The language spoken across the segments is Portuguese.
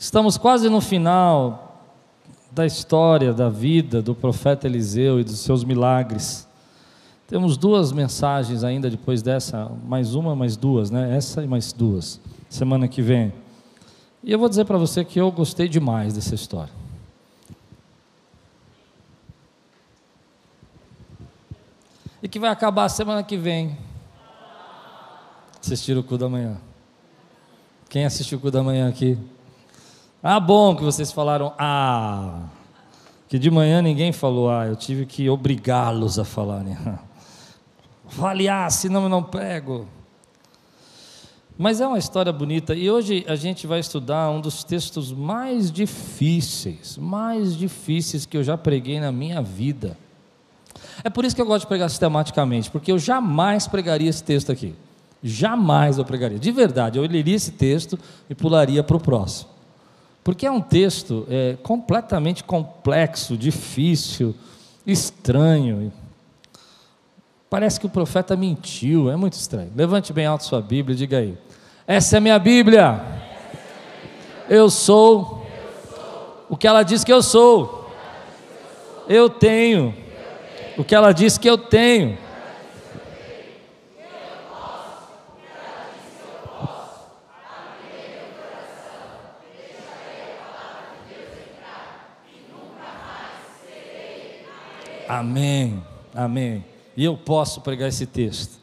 Estamos quase no final da história, da vida do profeta Eliseu e dos seus milagres. Temos duas mensagens ainda depois dessa, mais uma, mais duas, né? Essa e mais duas, semana que vem. E eu vou dizer para você que eu gostei demais dessa história. E que vai acabar semana que vem. Assistir o cu da manhã. Quem assistiu o cu da manhã aqui? Ah, bom que vocês falaram ah. Que de manhã ninguém falou ah, eu tive que obrigá-los a falarem. Fale ah, senão eu não prego. Mas é uma história bonita e hoje a gente vai estudar um dos textos mais difíceis, mais difíceis que eu já preguei na minha vida. É por isso que eu gosto de pregar sistematicamente, porque eu jamais pregaria esse texto aqui. Jamais eu pregaria. De verdade, eu leria esse texto e pularia para o próximo. Porque é um texto é, completamente complexo, difícil, estranho. Parece que o profeta mentiu, é muito estranho. Levante bem alto sua Bíblia e diga aí: Essa é minha Bíblia. Eu sou o que ela diz que eu sou. Eu tenho o que ela diz que eu tenho. Amém, amém. E eu posso pregar esse texto.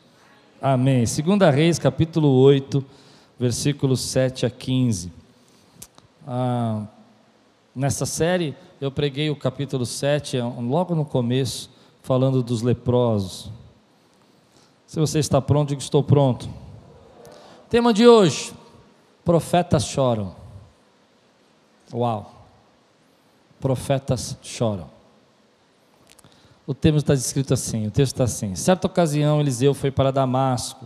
Amém. Segunda Reis, capítulo 8, versículos 7 a 15. Ah, nessa série, eu preguei o capítulo 7, logo no começo, falando dos leprosos. Se você está pronto, diga estou pronto. Tema de hoje: profetas choram. Uau! Profetas choram. O texto está escrito assim: o texto está assim. Certa ocasião, Eliseu foi para Damasco.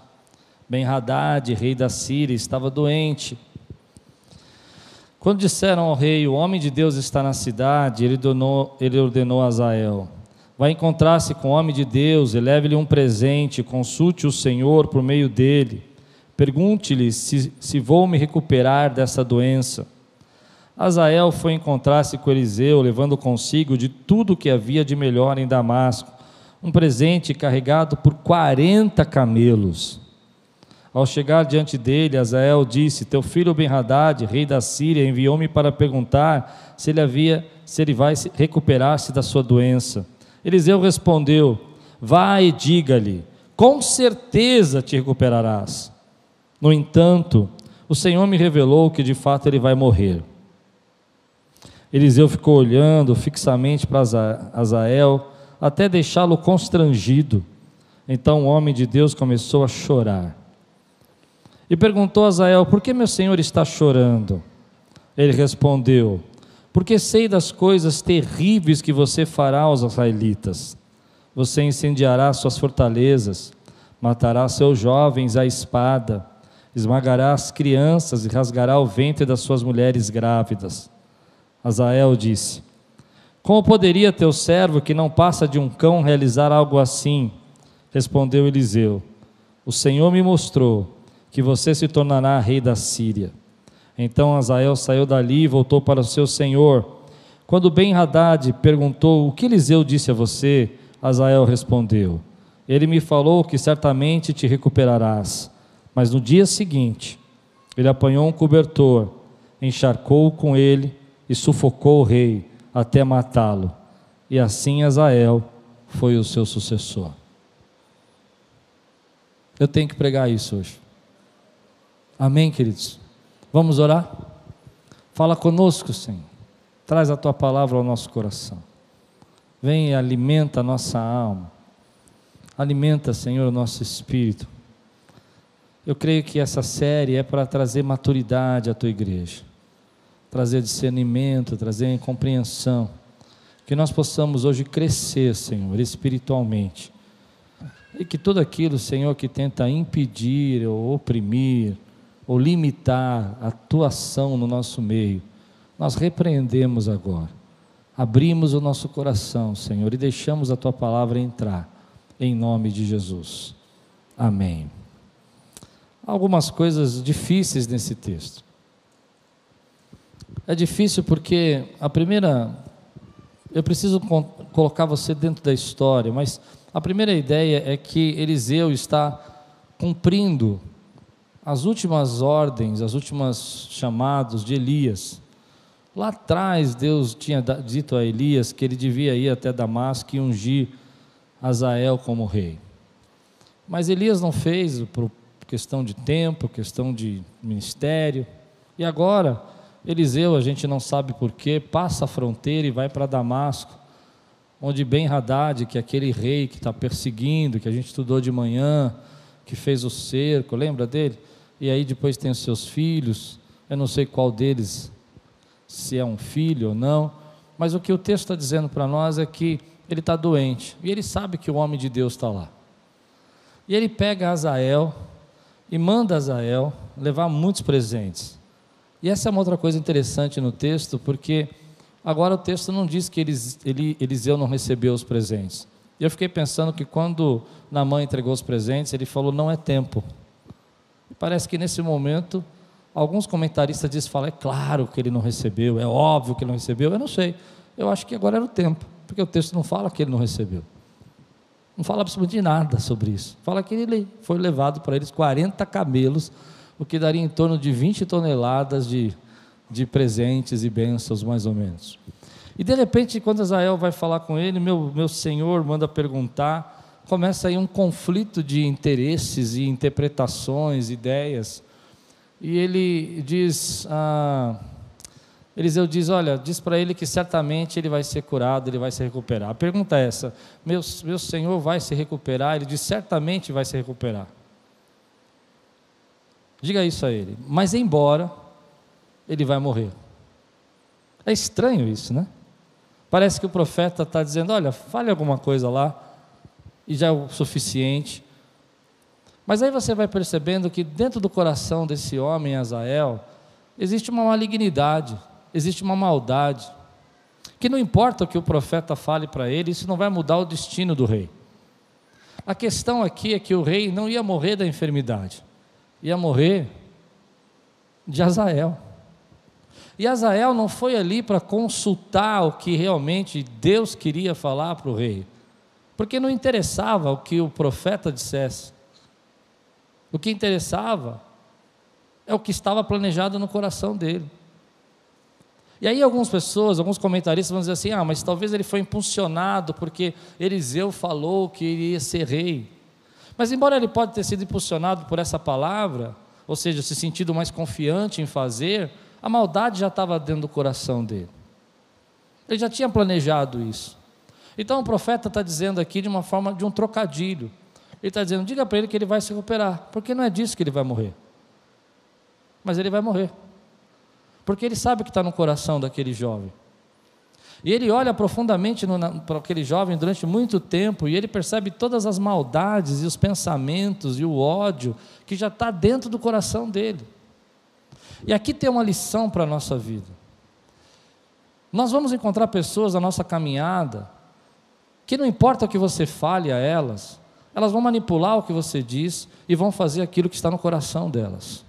Ben-Hadad, rei da Síria, estava doente. Quando disseram ao rei: O homem de Deus está na cidade, ele ordenou, ele ordenou a Azael: Vai encontrar-se com o homem de Deus, leve-lhe um presente, consulte o Senhor por meio dele. Pergunte-lhe se, se vou me recuperar dessa doença. Azael foi encontrar-se com Eliseu, levando consigo de tudo que havia de melhor em Damasco, um presente carregado por quarenta camelos. Ao chegar diante dele, Azael disse: Teu filho Ben-Hadad, rei da Síria, enviou-me para perguntar se ele havia, se ele vai recuperar-se da sua doença. Eliseu respondeu: Vai e diga-lhe, com certeza te recuperarás. No entanto, o Senhor me revelou que de fato ele vai morrer. Eliseu ficou olhando fixamente para Azael, até deixá-lo constrangido. Então o homem de Deus começou a chorar. E perguntou a Azael: Por que meu senhor está chorando? Ele respondeu: Porque sei das coisas terríveis que você fará aos israelitas. Você incendiará suas fortalezas, matará seus jovens à espada, esmagará as crianças e rasgará o ventre das suas mulheres grávidas. Azael disse: Como poderia teu servo, que não passa de um cão, realizar algo assim? Respondeu Eliseu: O Senhor me mostrou que você se tornará rei da Síria. Então Azael saiu dali e voltou para o seu senhor. Quando Ben-Hadad perguntou: O que Eliseu disse a você? Azael respondeu: Ele me falou que certamente te recuperarás. Mas no dia seguinte, ele apanhou um cobertor, encharcou com ele e sufocou o rei até matá-lo. E assim Azael foi o seu sucessor. Eu tenho que pregar isso hoje. Amém, queridos? Vamos orar? Fala conosco, Senhor. Traz a tua palavra ao nosso coração. Vem e alimenta a nossa alma. Alimenta, Senhor, o nosso espírito. Eu creio que essa série é para trazer maturidade à tua igreja trazer discernimento, trazer compreensão. Que nós possamos hoje crescer, Senhor, espiritualmente. E que tudo aquilo, Senhor, que tenta impedir ou oprimir ou limitar a tua ação no nosso meio, nós repreendemos agora. Abrimos o nosso coração, Senhor, e deixamos a tua palavra entrar, em nome de Jesus. Amém. Algumas coisas difíceis nesse texto. É difícil porque a primeira. Eu preciso colocar você dentro da história, mas a primeira ideia é que Eliseu está cumprindo as últimas ordens, as últimas chamados de Elias. Lá atrás, Deus tinha dito a Elias que ele devia ir até Damasco e ungir Azael como rei. Mas Elias não fez por questão de tempo, questão de ministério. E agora, Eliseu, a gente não sabe porquê, passa a fronteira e vai para Damasco, onde Ben Haddad, que é aquele rei que está perseguindo, que a gente estudou de manhã, que fez o cerco, lembra dele? E aí depois tem os seus filhos, eu não sei qual deles, se é um filho ou não, mas o que o texto está dizendo para nós é que ele está doente, e ele sabe que o homem de Deus está lá. E ele pega Azael e manda Azael levar muitos presentes. E essa é uma outra coisa interessante no texto, porque agora o texto não diz que Elis, Eliseu não recebeu os presentes. E eu fiquei pensando que quando Namã entregou os presentes, ele falou: não é tempo. Parece que nesse momento, alguns comentaristas dizem: fala, é claro que ele não recebeu, é óbvio que ele não recebeu. Eu não sei. Eu acho que agora era o tempo, porque o texto não fala que ele não recebeu. Não fala absolutamente nada sobre isso. Fala que ele foi levado para eles 40 camelos o que daria em torno de 20 toneladas de, de presentes e bênçãos, mais ou menos. E de repente, quando Israel vai falar com ele, meu, meu senhor manda perguntar, começa aí um conflito de interesses e interpretações, ideias. E ele diz, ah, Eliseu diz: Olha, diz para ele que certamente ele vai ser curado, ele vai se recuperar. A pergunta é essa: meu, meu senhor vai se recuperar? Ele diz: Certamente vai se recuperar. Diga isso a ele. Mas embora ele vai morrer. É estranho isso, né? Parece que o profeta está dizendo: olha, fale alguma coisa lá, e já é o suficiente. Mas aí você vai percebendo que dentro do coração desse homem, Azael, existe uma malignidade, existe uma maldade, que não importa o que o profeta fale para ele, isso não vai mudar o destino do rei. A questão aqui é que o rei não ia morrer da enfermidade ia morrer de Azael. E Azael não foi ali para consultar o que realmente Deus queria falar para o rei, porque não interessava o que o profeta dissesse. O que interessava é o que estava planejado no coração dele. E aí algumas pessoas, alguns comentaristas vão dizer assim: ah, mas talvez ele foi impulsionado porque Eliseu falou que iria ser rei. Mas embora ele pode ter sido impulsionado por essa palavra, ou seja, se sentido mais confiante em fazer, a maldade já estava dentro do coração dele. Ele já tinha planejado isso. Então o profeta está dizendo aqui de uma forma de um trocadilho. Ele está dizendo: diga para ele que ele vai se recuperar, porque não é disso que ele vai morrer. Mas ele vai morrer. Porque ele sabe o que está no coração daquele jovem. E ele olha profundamente para aquele jovem durante muito tempo e ele percebe todas as maldades e os pensamentos e o ódio que já está dentro do coração dele. E aqui tem uma lição para a nossa vida. Nós vamos encontrar pessoas na nossa caminhada que não importa o que você fale a elas, elas vão manipular o que você diz e vão fazer aquilo que está no coração delas.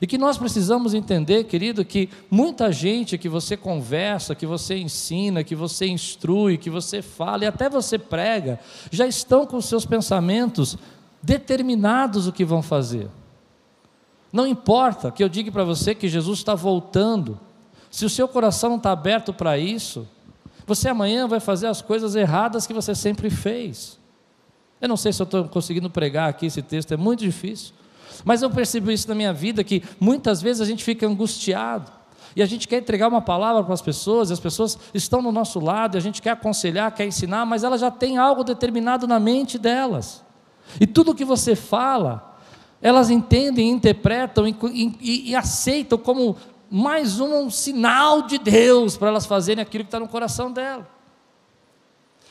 E que nós precisamos entender, querido, que muita gente que você conversa, que você ensina, que você instrui, que você fala e até você prega, já estão com seus pensamentos determinados o que vão fazer. Não importa que eu diga para você que Jesus está voltando, se o seu coração não está aberto para isso, você amanhã vai fazer as coisas erradas que você sempre fez. Eu não sei se eu estou conseguindo pregar aqui esse texto, é muito difícil. Mas eu percebo isso na minha vida que muitas vezes a gente fica angustiado. E a gente quer entregar uma palavra para as pessoas, e as pessoas estão no nosso lado, e a gente quer aconselhar, quer ensinar, mas elas já têm algo determinado na mente delas. E tudo que você fala, elas entendem, interpretam e, e, e aceitam como mais um sinal de Deus para elas fazerem aquilo que está no coração dela.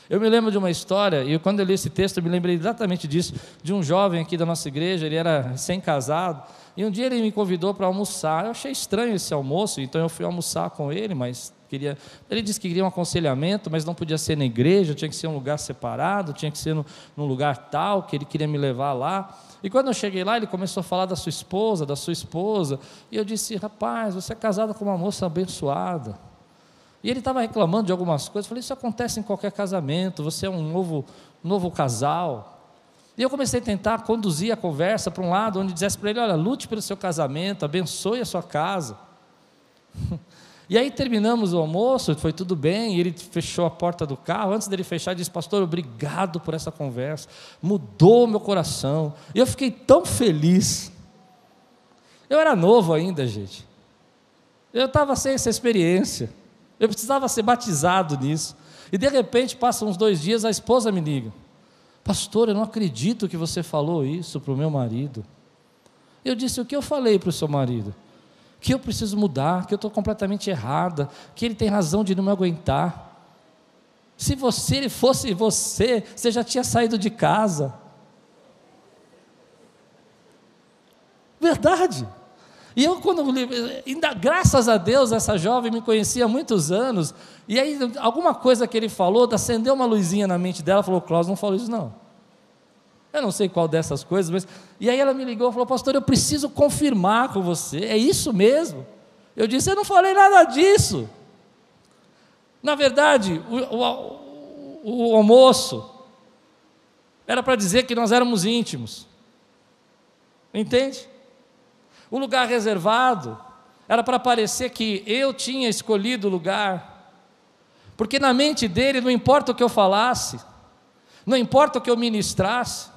Eu me lembro de uma história, e quando eu li esse texto, eu me lembrei exatamente disso, de um jovem aqui da nossa igreja, ele era sem-casado, e um dia ele me convidou para almoçar. Eu achei estranho esse almoço, então eu fui almoçar com ele, mas Queria, ele disse que queria um aconselhamento, mas não podia ser na igreja, tinha que ser um lugar separado, tinha que ser no, num lugar tal, que ele queria me levar lá. E quando eu cheguei lá, ele começou a falar da sua esposa, da sua esposa, e eu disse: Rapaz, você é casado com uma moça abençoada. E ele estava reclamando de algumas coisas. Eu falei: Isso acontece em qualquer casamento, você é um novo, novo casal. E eu comecei a tentar conduzir a conversa para um lado onde dissesse para ele: Olha, lute pelo seu casamento, abençoe a sua casa. E aí terminamos o almoço, foi tudo bem, ele fechou a porta do carro. Antes dele fechar, ele disse: Pastor, obrigado por essa conversa, mudou meu coração. E eu fiquei tão feliz. Eu era novo ainda, gente. Eu estava sem essa experiência. Eu precisava ser batizado nisso. E de repente, passam uns dois dias, a esposa me liga: Pastor, eu não acredito que você falou isso para o meu marido. Eu disse: O que eu falei para o seu marido? que eu preciso mudar, que eu estou completamente errada, que ele tem razão de não me aguentar. Se você fosse você, você já tinha saído de casa. Verdade. E eu, quando ainda graças a Deus, essa jovem me conhecia há muitos anos, e aí alguma coisa que ele falou, acendeu uma luzinha na mente dela, falou: Cláudio, não falou isso não. Eu não sei qual dessas coisas, mas. E aí ela me ligou e falou: Pastor, eu preciso confirmar com você. É isso mesmo? Eu disse: Eu não falei nada disso. Na verdade, o, o, o almoço era para dizer que nós éramos íntimos. Entende? O lugar reservado era para parecer que eu tinha escolhido o lugar. Porque na mente dele não importa o que eu falasse, não importa o que eu ministrasse,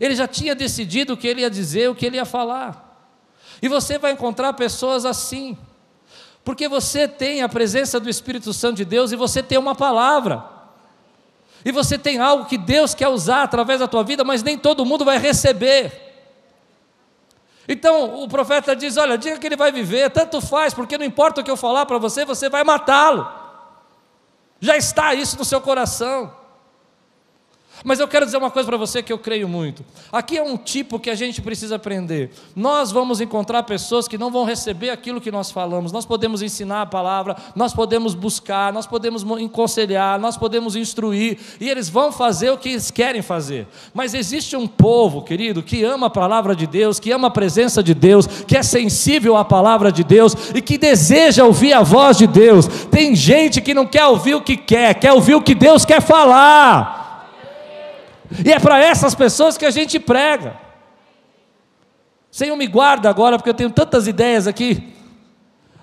ele já tinha decidido o que ele ia dizer, o que ele ia falar. E você vai encontrar pessoas assim, porque você tem a presença do Espírito Santo de Deus e você tem uma palavra. E você tem algo que Deus quer usar através da tua vida, mas nem todo mundo vai receber. Então o profeta diz: Olha, diga que ele vai viver, tanto faz, porque não importa o que eu falar para você, você vai matá-lo. Já está isso no seu coração. Mas eu quero dizer uma coisa para você que eu creio muito. Aqui é um tipo que a gente precisa aprender. Nós vamos encontrar pessoas que não vão receber aquilo que nós falamos. Nós podemos ensinar a palavra, nós podemos buscar, nós podemos aconselhar, nós podemos instruir, e eles vão fazer o que eles querem fazer. Mas existe um povo, querido, que ama a palavra de Deus, que ama a presença de Deus, que é sensível à palavra de Deus e que deseja ouvir a voz de Deus. Tem gente que não quer ouvir o que quer, quer ouvir o que Deus quer falar. E é para essas pessoas que a gente prega. Senhor, me guarda agora, porque eu tenho tantas ideias aqui.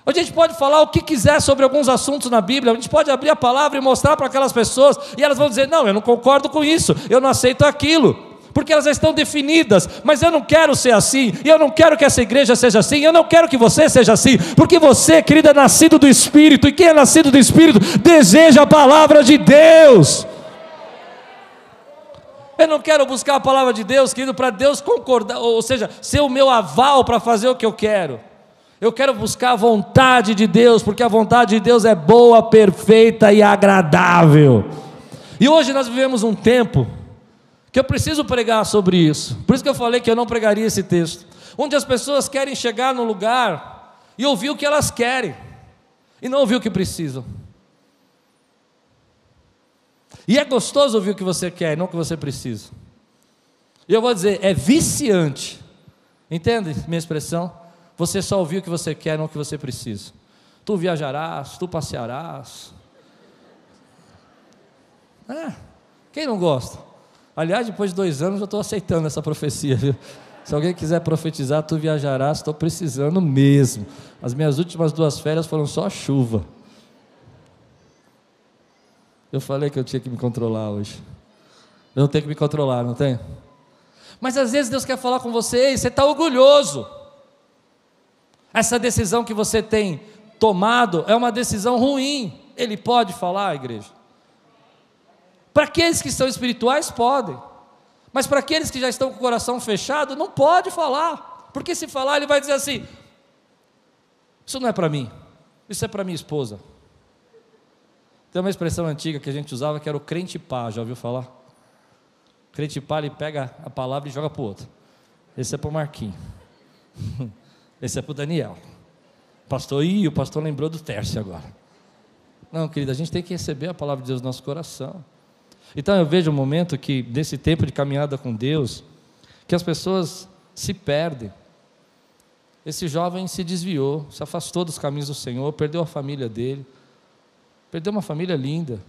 A gente pode falar o que quiser sobre alguns assuntos na Bíblia, a gente pode abrir a palavra e mostrar para aquelas pessoas, e elas vão dizer: Não, eu não concordo com isso, eu não aceito aquilo, porque elas estão definidas, mas eu não quero ser assim, e eu não quero que essa igreja seja assim, eu não quero que você seja assim, porque você, querida, é nascido do Espírito, e quem é nascido do Espírito deseja a palavra de Deus. Eu não quero buscar a palavra de Deus, querido, para Deus concordar, ou seja, ser o meu aval para fazer o que eu quero. Eu quero buscar a vontade de Deus, porque a vontade de Deus é boa, perfeita e agradável. E hoje nós vivemos um tempo que eu preciso pregar sobre isso. Por isso que eu falei que eu não pregaria esse texto. Onde as pessoas querem chegar no lugar e ouvir o que elas querem, e não ouvir o que precisam. E é gostoso ouvir o que você quer, não o que você precisa. E eu vou dizer, é viciante. Entende minha expressão? Você só ouvir o que você quer, não o que você precisa. Tu viajarás, tu passearás. É, quem não gosta? Aliás, depois de dois anos eu estou aceitando essa profecia, viu? Se alguém quiser profetizar, tu viajarás, estou precisando mesmo. As minhas últimas duas férias foram só chuva. Eu falei que eu tinha que me controlar hoje. Eu não tenho que me controlar, não tem? Mas às vezes Deus quer falar com você e você está orgulhoso. Essa decisão que você tem tomado é uma decisão ruim. Ele pode falar, igreja. Para aqueles que são espirituais, podem. Mas para aqueles que já estão com o coração fechado, não pode falar. Porque se falar, ele vai dizer assim: Isso não é para mim, isso é para minha esposa. Tem uma expressão antiga que a gente usava que era o crente pá, já ouviu falar? O crente pá, ele pega a palavra e joga para o outro. Esse é para o Marquinho. Esse é para o Daniel. Pastor, ih, o pastor lembrou do Tércio agora. Não, querida, a gente tem que receber a palavra de Deus no nosso coração. Então eu vejo um momento que, nesse tempo de caminhada com Deus, que as pessoas se perdem. Esse jovem se desviou, se afastou dos caminhos do Senhor, perdeu a família dele, perdeu uma família linda,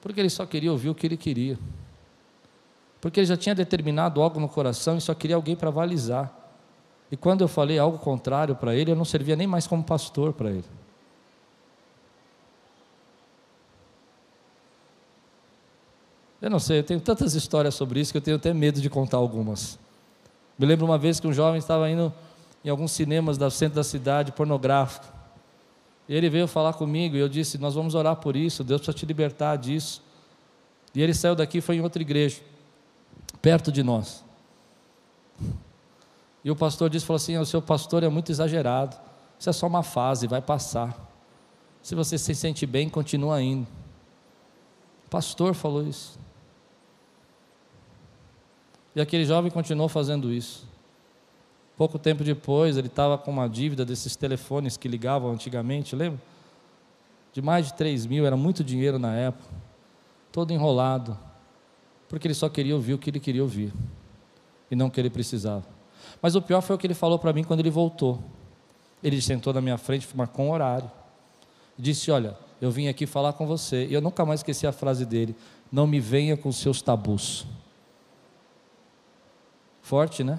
porque ele só queria ouvir o que ele queria, porque ele já tinha determinado algo no coração e só queria alguém para avalizar. E quando eu falei algo contrário para ele, eu não servia nem mais como pastor para ele. Eu não sei, eu tenho tantas histórias sobre isso que eu tenho até medo de contar algumas. Me lembro uma vez que um jovem estava indo em alguns cinemas do centro da cidade, pornográfico. E ele veio falar comigo e eu disse: Nós vamos orar por isso, Deus precisa te libertar disso. E ele saiu daqui e foi em outra igreja, perto de nós. E o pastor disse: falou assim, O seu pastor é muito exagerado, isso é só uma fase, vai passar. Se você se sente bem, continua indo. O pastor falou isso. E aquele jovem continuou fazendo isso. Pouco tempo depois, ele estava com uma dívida desses telefones que ligavam antigamente, lembra? De mais de 3 mil, era muito dinheiro na época. Todo enrolado. Porque ele só queria ouvir o que ele queria ouvir. E não o que ele precisava. Mas o pior foi o que ele falou para mim quando ele voltou. Ele sentou na minha frente, marcou um horário. Disse: Olha, eu vim aqui falar com você. E eu nunca mais esqueci a frase dele: Não me venha com seus tabus. Forte, né?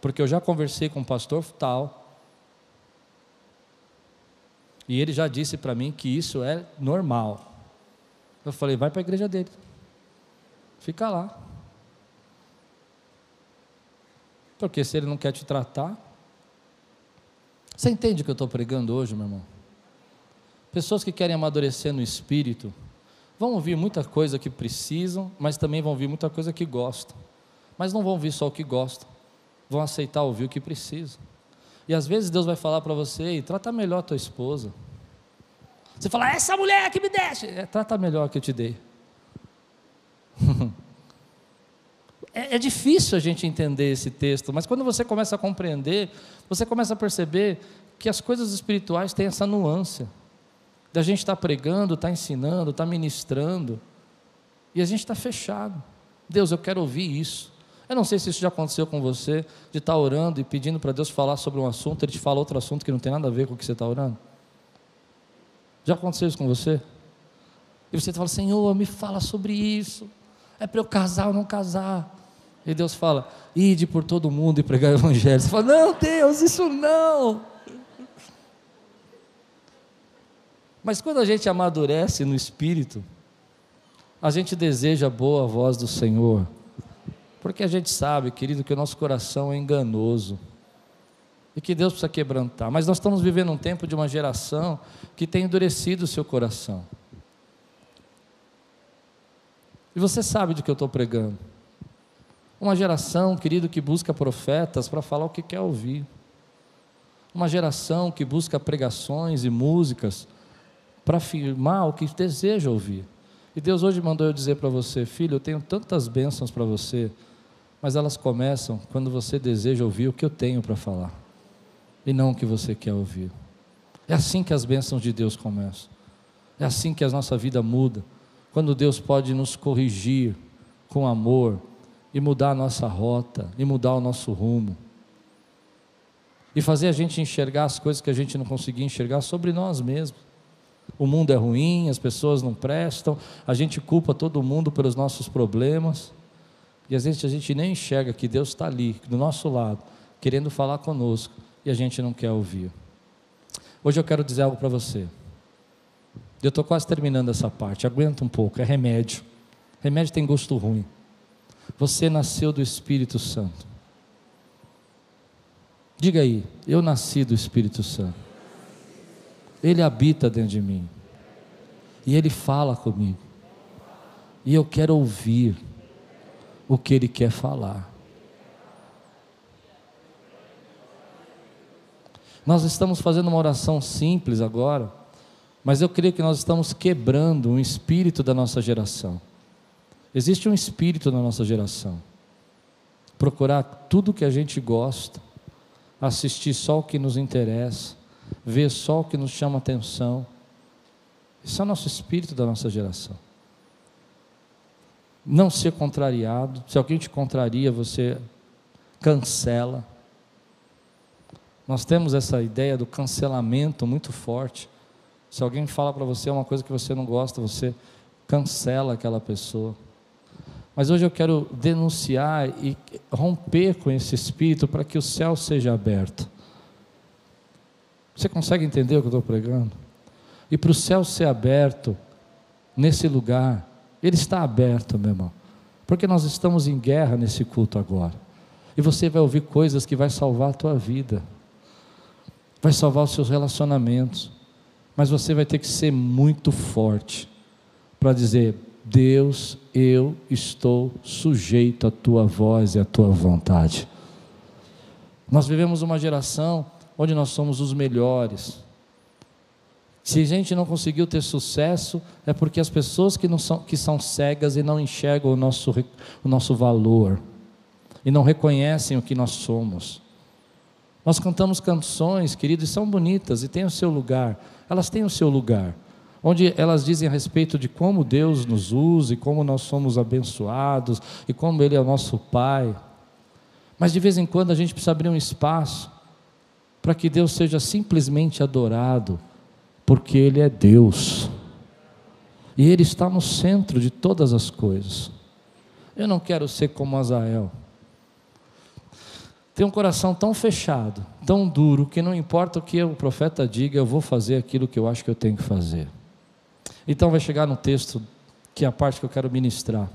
Porque eu já conversei com o pastor tal. E ele já disse para mim que isso é normal. Eu falei, vai para a igreja dele. Fica lá. Porque se ele não quer te tratar. Você entende o que eu estou pregando hoje, meu irmão? Pessoas que querem amadurecer no espírito vão ouvir muita coisa que precisam, mas também vão ouvir muita coisa que gostam mas não vão ouvir só o que gostam, vão aceitar ouvir o que precisam. E às vezes Deus vai falar para você, trata melhor tua esposa. Você fala, essa mulher que me deixa, é, trata melhor que eu te dei. é, é difícil a gente entender esse texto, mas quando você começa a compreender, você começa a perceber que as coisas espirituais têm essa nuance. Da gente estar tá pregando, estar tá ensinando, estar tá ministrando, e a gente está fechado. Deus, eu quero ouvir isso. Eu não sei se isso já aconteceu com você, de estar orando e pedindo para Deus falar sobre um assunto, ele te fala outro assunto que não tem nada a ver com o que você está orando. Já aconteceu isso com você? E você fala, Senhor, me fala sobre isso. É para eu casar ou não casar? E Deus fala, ide por todo mundo e pregar o evangelho. Você fala, não, Deus, isso não. Mas quando a gente amadurece no espírito, a gente deseja a boa voz do Senhor. Porque a gente sabe, querido, que o nosso coração é enganoso e que Deus precisa quebrantar. Mas nós estamos vivendo um tempo de uma geração que tem endurecido o seu coração. E você sabe do que eu estou pregando. Uma geração, querido, que busca profetas para falar o que quer ouvir. Uma geração que busca pregações e músicas para afirmar o que deseja ouvir. E Deus hoje mandou eu dizer para você, filho, eu tenho tantas bênçãos para você, mas elas começam quando você deseja ouvir o que eu tenho para falar, e não o que você quer ouvir. É assim que as bênçãos de Deus começam, é assim que a nossa vida muda, quando Deus pode nos corrigir com amor, e mudar a nossa rota, e mudar o nosso rumo, e fazer a gente enxergar as coisas que a gente não conseguia enxergar sobre nós mesmos. O mundo é ruim, as pessoas não prestam, a gente culpa todo mundo pelos nossos problemas. E às vezes a gente nem enxerga que Deus está ali, do nosso lado, querendo falar conosco, e a gente não quer ouvir. Hoje eu quero dizer algo para você. Eu estou quase terminando essa parte, aguenta um pouco, é remédio. Remédio tem gosto ruim. Você nasceu do Espírito Santo. Diga aí, eu nasci do Espírito Santo. Ele habita dentro de mim. E ele fala comigo. E eu quero ouvir o que Ele quer falar. Nós estamos fazendo uma oração simples agora, mas eu creio que nós estamos quebrando um espírito da nossa geração. Existe um espírito na nossa geração. Procurar tudo que a gente gosta, assistir só o que nos interessa, ver só o que nos chama atenção, Isso é o nosso espírito da nossa geração. Não ser contrariado. Se alguém te contraria, você cancela. Nós temos essa ideia do cancelamento muito forte. Se alguém fala para você uma coisa que você não gosta, você cancela aquela pessoa. Mas hoje eu quero denunciar e romper com esse espírito para que o céu seja aberto. Você consegue entender o que eu estou pregando? E para o céu ser aberto nesse lugar, ele está aberto, meu irmão, porque nós estamos em guerra nesse culto agora. E você vai ouvir coisas que vai salvar a tua vida, vai salvar os seus relacionamentos, mas você vai ter que ser muito forte para dizer: Deus, eu estou sujeito à tua voz e à tua vontade. Nós vivemos uma geração onde nós somos os melhores. Se a gente não conseguiu ter sucesso, é porque as pessoas que, não são, que são cegas e não enxergam o nosso, o nosso valor, e não reconhecem o que nós somos. Nós cantamos canções, queridos, e são bonitas e têm o seu lugar, elas têm o seu lugar onde elas dizem a respeito de como Deus nos usa e como nós somos abençoados e como Ele é o nosso Pai. Mas de vez em quando a gente precisa abrir um espaço para que Deus seja simplesmente adorado, porque Ele é Deus e Ele está no centro de todas as coisas. Eu não quero ser como Azael. Tem um coração tão fechado, tão duro, que não importa o que o profeta diga, eu vou fazer aquilo que eu acho que eu tenho que fazer. Então vai chegar no texto, que é a parte que eu quero ministrar.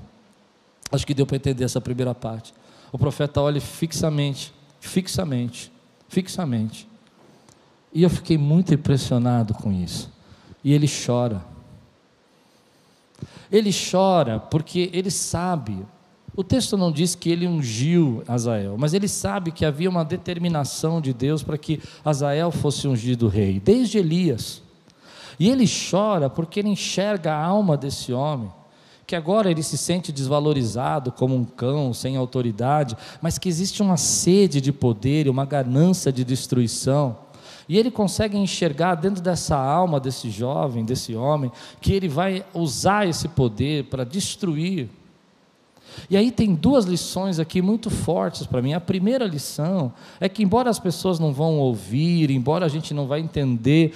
Acho que deu para entender essa primeira parte. O profeta olha fixamente, fixamente, fixamente. E eu fiquei muito impressionado com isso. E ele chora. Ele chora porque ele sabe. O texto não diz que ele ungiu Azael, mas ele sabe que havia uma determinação de Deus para que Azael fosse ungido rei, desde Elias. E ele chora porque ele enxerga a alma desse homem, que agora ele se sente desvalorizado como um cão sem autoridade, mas que existe uma sede de poder e uma ganância de destruição. E ele consegue enxergar dentro dessa alma desse jovem, desse homem, que ele vai usar esse poder para destruir e aí tem duas lições aqui muito fortes para mim. A primeira lição é que embora as pessoas não vão ouvir, embora a gente não vai entender,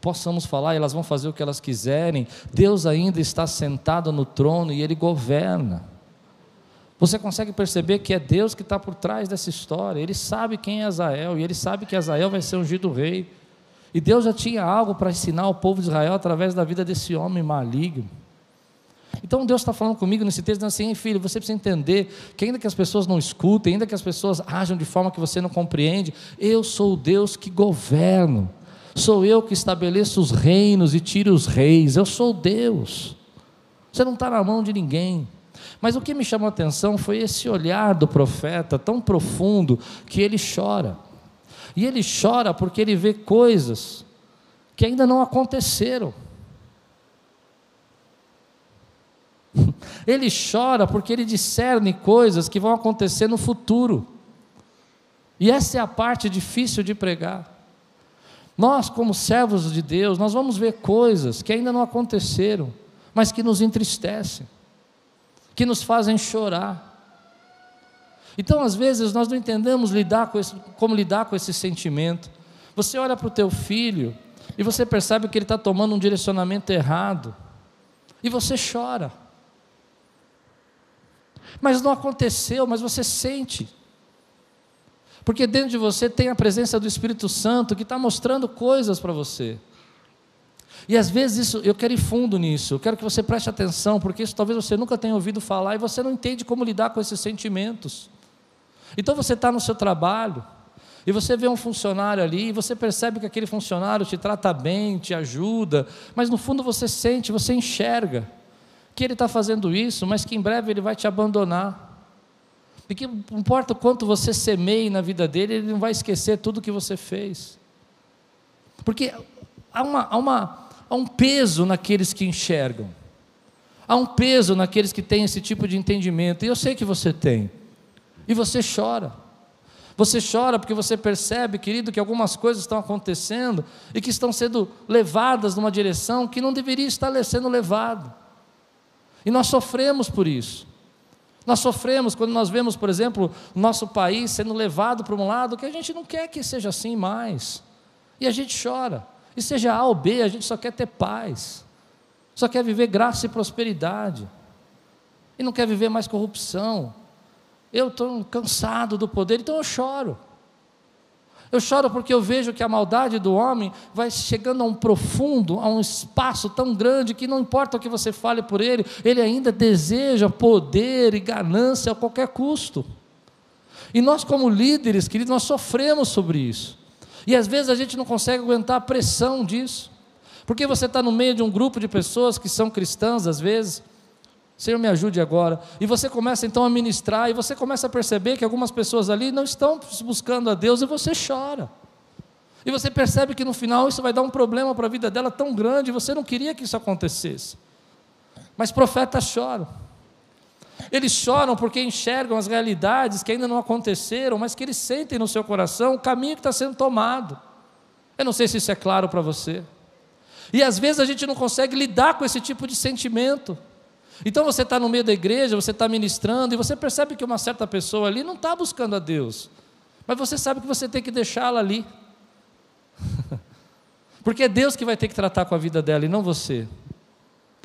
possamos falar, elas vão fazer o que elas quiserem, Deus ainda está sentado no trono e ele governa. Você consegue perceber que é Deus que está por trás dessa história. Ele sabe quem é Azael e ele sabe que Azael vai ser ungido rei. E Deus já tinha algo para ensinar ao povo de Israel através da vida desse homem maligno. Então Deus está falando comigo nesse texto, dizendo assim, filho, você precisa entender que ainda que as pessoas não escutem, ainda que as pessoas ajam de forma que você não compreende, eu sou o Deus que governo, sou eu que estabeleço os reinos e tiro os reis, eu sou Deus. Você não está na mão de ninguém. Mas o que me chamou a atenção foi esse olhar do profeta tão profundo que ele chora. E ele chora porque ele vê coisas que ainda não aconteceram. Ele chora porque ele discerne coisas que vão acontecer no futuro. E essa é a parte difícil de pregar. Nós, como servos de Deus, nós vamos ver coisas que ainda não aconteceram, mas que nos entristecem, que nos fazem chorar. Então, às vezes, nós não entendemos lidar com esse, como lidar com esse sentimento. Você olha para o teu filho e você percebe que ele está tomando um direcionamento errado, e você chora. Mas não aconteceu, mas você sente. Porque dentro de você tem a presença do Espírito Santo que está mostrando coisas para você. E às vezes isso, eu quero ir fundo nisso, eu quero que você preste atenção, porque isso talvez você nunca tenha ouvido falar e você não entende como lidar com esses sentimentos. Então você está no seu trabalho, e você vê um funcionário ali, e você percebe que aquele funcionário te trata bem, te ajuda, mas no fundo você sente, você enxerga que ele está fazendo isso, mas que em breve ele vai te abandonar. E que não importa o quanto você semeie na vida dele, ele não vai esquecer tudo que você fez. Porque há, uma, há, uma, há um peso naqueles que enxergam. Há um peso naqueles que têm esse tipo de entendimento. E eu sei que você tem. E você chora. Você chora porque você percebe, querido, que algumas coisas estão acontecendo e que estão sendo levadas numa direção que não deveria estar sendo levado. E nós sofremos por isso. Nós sofremos quando nós vemos, por exemplo, nosso país sendo levado para um lado que a gente não quer que seja assim mais. E a gente chora. E seja A ou B, a gente só quer ter paz. Só quer viver graça e prosperidade. E não quer viver mais corrupção eu estou cansado do poder, então eu choro. Eu choro porque eu vejo que a maldade do homem vai chegando a um profundo, a um espaço tão grande que não importa o que você fale por ele, ele ainda deseja poder e ganância a qualquer custo. E nós, como líderes, queridos, nós sofremos sobre isso. E às vezes a gente não consegue aguentar a pressão disso. Porque você está no meio de um grupo de pessoas que são cristãs, às vezes, Senhor, me ajude agora. E você começa então a ministrar, e você começa a perceber que algumas pessoas ali não estão buscando a Deus, e você chora. E você percebe que no final isso vai dar um problema para a vida dela tão grande, e você não queria que isso acontecesse. Mas profetas choram. Eles choram porque enxergam as realidades que ainda não aconteceram, mas que eles sentem no seu coração o caminho que está sendo tomado. Eu não sei se isso é claro para você. E às vezes a gente não consegue lidar com esse tipo de sentimento. Então você está no meio da igreja, você está ministrando, e você percebe que uma certa pessoa ali não está buscando a Deus, mas você sabe que você tem que deixá-la ali, porque é Deus que vai ter que tratar com a vida dela e não você.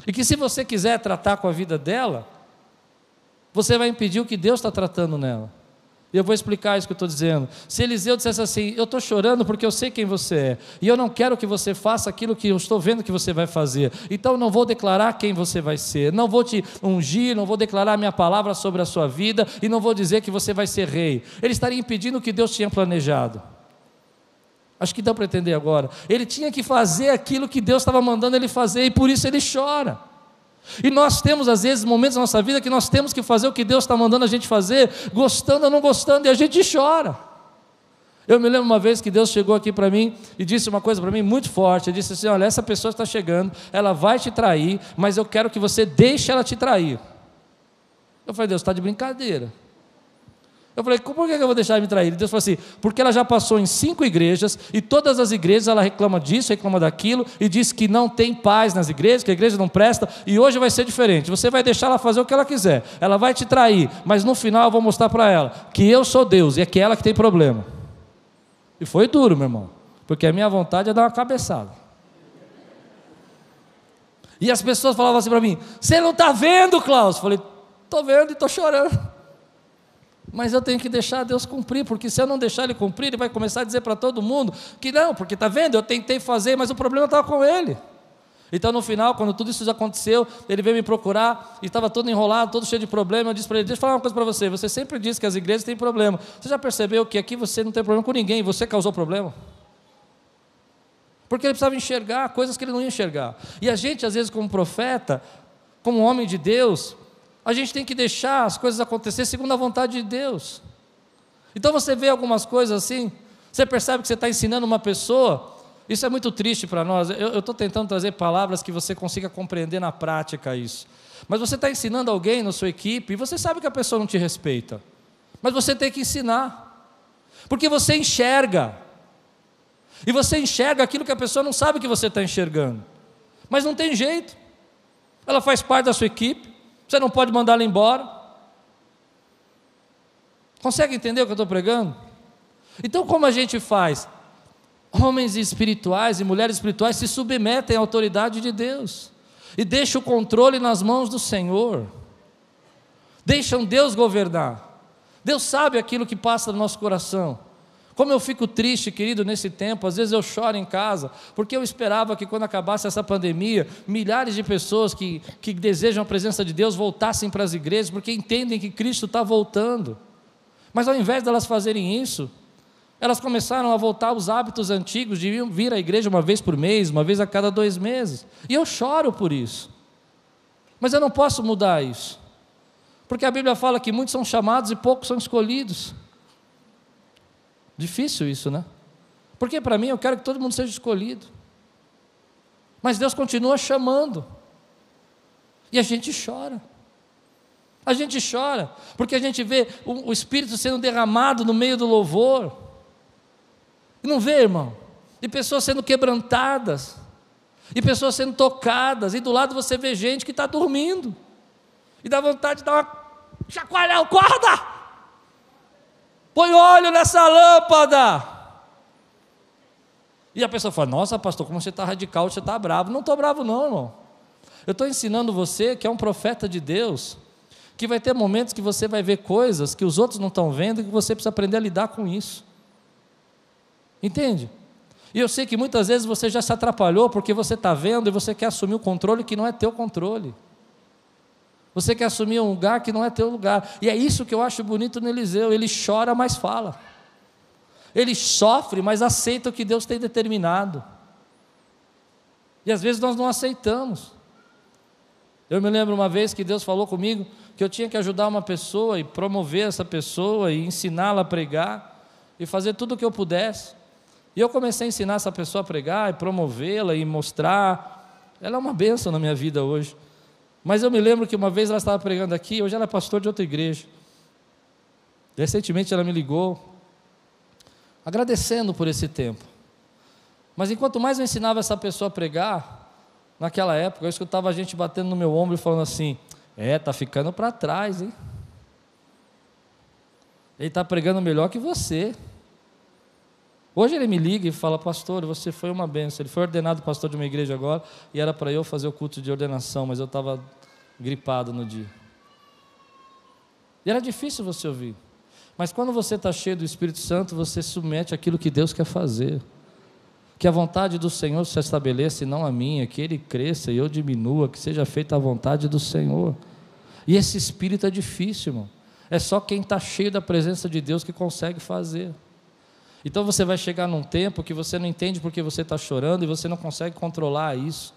E que se você quiser tratar com a vida dela, você vai impedir o que Deus está tratando nela. Eu vou explicar isso que eu estou dizendo. Se Eliseu dissesse assim: Eu estou chorando porque eu sei quem você é, e eu não quero que você faça aquilo que eu estou vendo que você vai fazer, então não vou declarar quem você vai ser, não vou te ungir, não vou declarar minha palavra sobre a sua vida, e não vou dizer que você vai ser rei. Ele estaria impedindo o que Deus tinha planejado. Acho que dá para entender agora. Ele tinha que fazer aquilo que Deus estava mandando ele fazer, e por isso ele chora. E nós temos, às vezes, momentos na nossa vida que nós temos que fazer o que Deus está mandando a gente fazer, gostando ou não gostando, e a gente chora. Eu me lembro uma vez que Deus chegou aqui para mim e disse uma coisa para mim muito forte. Ele disse assim: Olha, essa pessoa está chegando, ela vai te trair, mas eu quero que você deixe ela te trair. Eu falei: Deus, está de brincadeira. Eu falei, por que eu vou deixar ele me trair? Deus falou assim, porque ela já passou em cinco igrejas, e todas as igrejas ela reclama disso, reclama daquilo, e diz que não tem paz nas igrejas, que a igreja não presta, e hoje vai ser diferente. Você vai deixar ela fazer o que ela quiser, ela vai te trair, mas no final eu vou mostrar para ela que eu sou Deus, e é que ela que tem problema. E foi duro, meu irmão, porque a minha vontade é dar uma cabeçada. E as pessoas falavam assim para mim: Você não está vendo, Klaus? Eu falei: Estou vendo e estou chorando. Mas eu tenho que deixar Deus cumprir, porque se eu não deixar Ele cumprir, Ele vai começar a dizer para todo mundo que não, porque está vendo, eu tentei fazer, mas o problema estava com Ele. Então, no final, quando tudo isso já aconteceu, ele veio me procurar e estava todo enrolado, todo cheio de problema. Eu disse para ele: Deixa eu falar uma coisa para você. Você sempre diz que as igrejas têm problema. Você já percebeu que aqui você não tem problema com ninguém, você causou problema? Porque ele precisava enxergar coisas que ele não ia enxergar. E a gente, às vezes, como profeta, como homem de Deus, a gente tem que deixar as coisas acontecer segundo a vontade de Deus. Então você vê algumas coisas assim, você percebe que você está ensinando uma pessoa, isso é muito triste para nós. Eu estou tentando trazer palavras que você consiga compreender na prática isso. Mas você está ensinando alguém na sua equipe e você sabe que a pessoa não te respeita. Mas você tem que ensinar. Porque você enxerga. E você enxerga aquilo que a pessoa não sabe que você está enxergando. Mas não tem jeito. Ela faz parte da sua equipe. Você não pode mandar ela embora. Consegue entender o que eu estou pregando? Então, como a gente faz? Homens espirituais e mulheres espirituais se submetem à autoridade de Deus e deixam o controle nas mãos do Senhor. Deixam Deus governar. Deus sabe aquilo que passa no nosso coração. Como eu fico triste, querido, nesse tempo, às vezes eu choro em casa, porque eu esperava que quando acabasse essa pandemia, milhares de pessoas que, que desejam a presença de Deus voltassem para as igrejas, porque entendem que Cristo está voltando. Mas ao invés delas fazerem isso, elas começaram a voltar aos hábitos antigos de vir à igreja uma vez por mês, uma vez a cada dois meses. E eu choro por isso. Mas eu não posso mudar isso. Porque a Bíblia fala que muitos são chamados e poucos são escolhidos. Difícil isso, né? Porque para mim eu quero que todo mundo seja escolhido. Mas Deus continua chamando. E a gente chora. A gente chora, porque a gente vê o, o Espírito sendo derramado no meio do louvor. E não vê, irmão? E pessoas sendo quebrantadas, e pessoas sendo tocadas, e do lado você vê gente que está dormindo, e dá vontade de dar uma chacoalhar, acorda! Põe óleo nessa lâmpada. E a pessoa fala: Nossa, pastor, como você está radical, você está bravo. Não estou bravo, não, irmão. Eu estou ensinando você que é um profeta de Deus, que vai ter momentos que você vai ver coisas que os outros não estão vendo e que você precisa aprender a lidar com isso. Entende? E eu sei que muitas vezes você já se atrapalhou porque você está vendo e você quer assumir o controle que não é teu controle. Você quer assumir um lugar que não é teu lugar. E é isso que eu acho bonito no Eliseu. Ele chora, mas fala. Ele sofre, mas aceita o que Deus tem determinado. E às vezes nós não aceitamos. Eu me lembro uma vez que Deus falou comigo que eu tinha que ajudar uma pessoa e promover essa pessoa e ensiná-la a pregar e fazer tudo o que eu pudesse. E eu comecei a ensinar essa pessoa a pregar e promovê-la e mostrar. Ela é uma bênção na minha vida hoje. Mas eu me lembro que uma vez ela estava pregando aqui, hoje ela é pastor de outra igreja. Recentemente ela me ligou, agradecendo por esse tempo. Mas enquanto mais eu ensinava essa pessoa a pregar, naquela época eu escutava a gente batendo no meu ombro e falando assim: É, tá ficando para trás, hein? Ele está pregando melhor que você. Hoje ele me liga e fala, pastor, você foi uma benção. Ele foi ordenado pastor de uma igreja agora e era para eu fazer o culto de ordenação, mas eu estava gripado no dia. E era difícil você ouvir. Mas quando você está cheio do Espírito Santo, você submete aquilo que Deus quer fazer. Que a vontade do Senhor se estabeleça e não a minha, que Ele cresça e eu diminua, que seja feita a vontade do Senhor. E esse espírito é difícil, irmão. É só quem está cheio da presença de Deus que consegue fazer. Então você vai chegar num tempo que você não entende porque você está chorando e você não consegue controlar isso,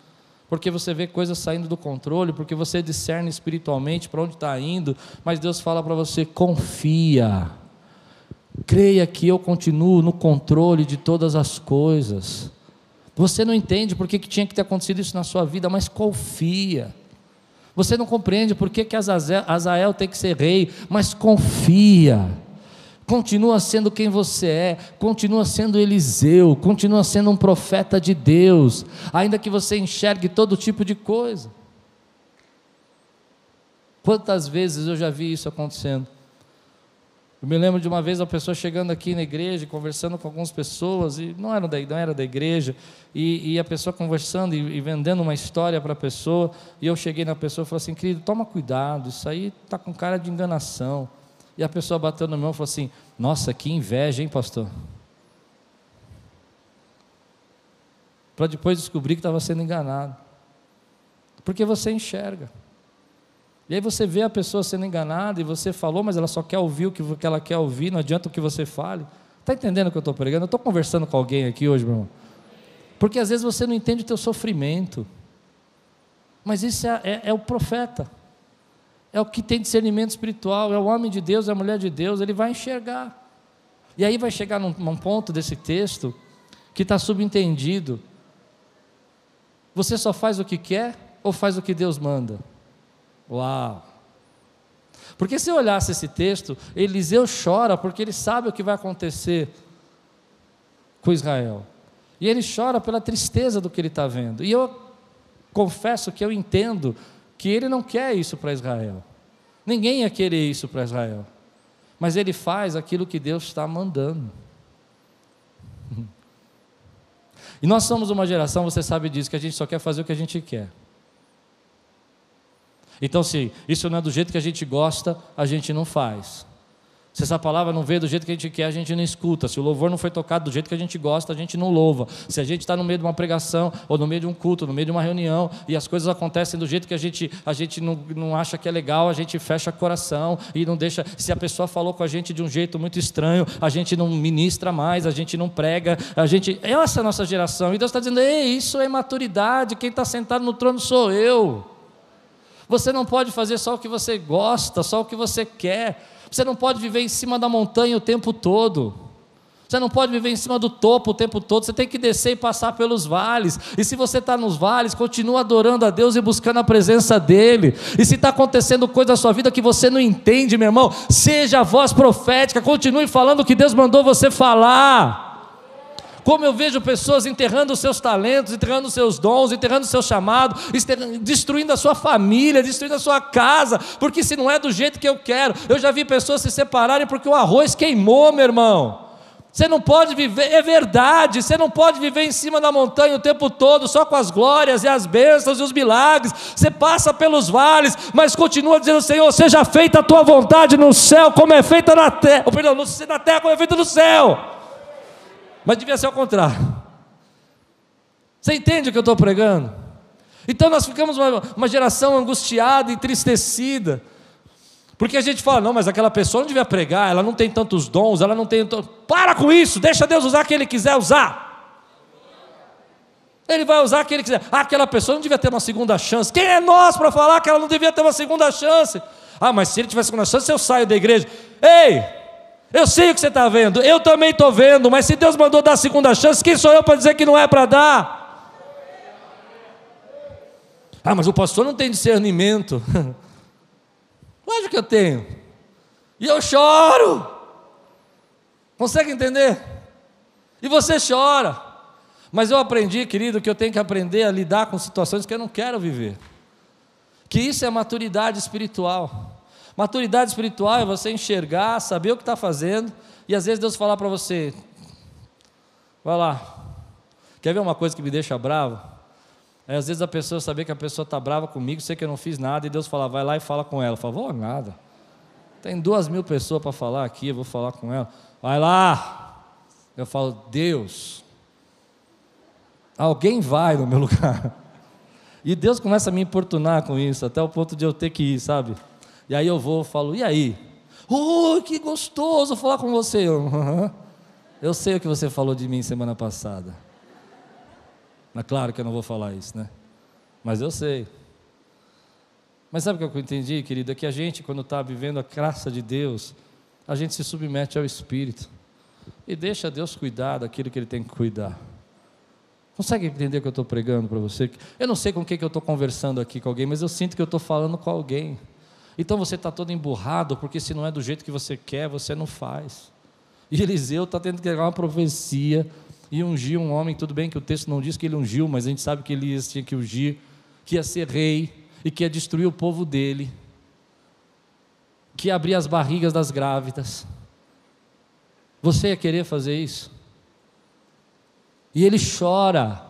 porque você vê coisas saindo do controle, porque você discerne espiritualmente para onde está indo, mas Deus fala para você: confia, creia que eu continuo no controle de todas as coisas. Você não entende por que, tinha que ter acontecido isso na sua vida, mas confia. Você não compreende por que, que Azazel, Azael tem que ser rei, mas confia continua sendo quem você é, continua sendo Eliseu, continua sendo um profeta de Deus, ainda que você enxergue todo tipo de coisa. Quantas vezes eu já vi isso acontecendo? Eu me lembro de uma vez a pessoa chegando aqui na igreja, conversando com algumas pessoas, e não era da, não era da igreja, e, e a pessoa conversando e, e vendendo uma história para a pessoa, e eu cheguei na pessoa e falei assim, querido, toma cuidado, isso aí está com cara de enganação. E a pessoa bateu no meu e falou assim: Nossa, que inveja, hein, pastor? Para depois descobrir que estava sendo enganado. Porque você enxerga. E aí você vê a pessoa sendo enganada e você falou, mas ela só quer ouvir o que ela quer ouvir, não adianta o que você fale. Está entendendo o que eu estou pregando? Eu estou conversando com alguém aqui hoje, meu irmão. Porque às vezes você não entende o teu sofrimento. Mas isso é, é, é o profeta é o que tem discernimento espiritual, é o homem de Deus, é a mulher de Deus, ele vai enxergar. E aí vai chegar num, num ponto desse texto que está subentendido. Você só faz o que quer ou faz o que Deus manda? Uau! Porque se eu olhasse esse texto, Eliseu chora porque ele sabe o que vai acontecer com Israel. E ele chora pela tristeza do que ele está vendo. E eu confesso que eu entendo que ele não quer isso para Israel. Ninguém ia querer isso para Israel. Mas ele faz aquilo que Deus está mandando. E nós somos uma geração, você sabe disso, que a gente só quer fazer o que a gente quer. Então, se isso não é do jeito que a gente gosta, a gente não faz. Se essa palavra não veio do jeito que a gente quer, a gente não escuta. Se o louvor não foi tocado do jeito que a gente gosta, a gente não louva. Se a gente está no meio de uma pregação, ou no meio de um culto, no meio de uma reunião, e as coisas acontecem do jeito que a gente, a gente não, não acha que é legal, a gente fecha coração e não deixa. Se a pessoa falou com a gente de um jeito muito estranho, a gente não ministra mais, a gente não prega, a gente. Essa é a nossa geração. E Deus está dizendo: Ei, isso é maturidade. Quem está sentado no trono sou eu. Você não pode fazer só o que você gosta, só o que você quer. Você não pode viver em cima da montanha o tempo todo. Você não pode viver em cima do topo o tempo todo, você tem que descer e passar pelos vales. E se você está nos vales, continua adorando a Deus e buscando a presença dEle. E se está acontecendo coisa na sua vida que você não entende, meu irmão, seja a voz profética, continue falando o que Deus mandou você falar. Como eu vejo pessoas enterrando os seus talentos, enterrando os seus dons, enterrando o seu chamado, destruindo a sua família, destruindo a sua casa, porque se não é do jeito que eu quero, eu já vi pessoas se separarem porque o arroz queimou, meu irmão. Você não pode viver, é verdade, você não pode viver em cima da montanha o tempo todo, só com as glórias e as bênçãos e os milagres. Você passa pelos vales, mas continua dizendo: Senhor, seja feita a tua vontade no céu, como é feita na terra, perdão, na terra, como é feita no céu mas devia ser ao contrário. Você entende o que eu estou pregando? Então nós ficamos uma, uma geração angustiada, entristecida, porque a gente fala, não, mas aquela pessoa não devia pregar, ela não tem tantos dons, ela não tem. Para com isso, deixa Deus usar quem Ele quiser usar. Ele vai usar quem Ele quiser. Ah, aquela pessoa não devia ter uma segunda chance. Quem é nós para falar que ela não devia ter uma segunda chance? Ah, mas se ele tivesse segunda chance, eu saio da igreja. Ei, eu sei o que você está vendo, eu também estou vendo, mas se Deus mandou dar a segunda chance, quem sou eu para dizer que não é para dar? Ah, mas o pastor não tem discernimento. Lógico que eu tenho. E eu choro. Consegue entender? E você chora. Mas eu aprendi, querido, que eu tenho que aprender a lidar com situações que eu não quero viver. Que isso é maturidade espiritual. Maturidade espiritual é você enxergar, saber o que está fazendo, e às vezes Deus falar para você: vai lá. Quer ver uma coisa que me deixa bravo? É às vezes a pessoa saber que a pessoa está brava comigo, sei que eu não fiz nada, e Deus fala, vai lá e fala com ela. Eu falo, vou nada. Tem duas mil pessoas para falar aqui, eu vou falar com ela. Vai lá. Eu falo, Deus, alguém vai no meu lugar. E Deus começa a me importunar com isso, até o ponto de eu ter que ir, sabe? E aí eu vou falo, e aí? Oh, que gostoso falar com você. Eu, eu sei o que você falou de mim semana passada. Mas claro que eu não vou falar isso, né? Mas eu sei. Mas sabe o que eu entendi, querido? É que a gente, quando está vivendo a graça de Deus, a gente se submete ao Espírito e deixa Deus cuidar daquilo que Ele tem que cuidar. Consegue entender o que eu estou pregando para você? Eu não sei com quem que eu estou conversando aqui com alguém, mas eu sinto que eu estou falando com alguém. Então você está todo emburrado, porque se não é do jeito que você quer, você não faz. E Eliseu está tendo que pegar uma profecia e ungir um homem, tudo bem que o texto não diz que ele ungiu, mas a gente sabe que Elias tinha que ungir, que ia ser rei e que ia destruir o povo dele, que ia abrir as barrigas das grávidas. Você ia querer fazer isso? E ele chora,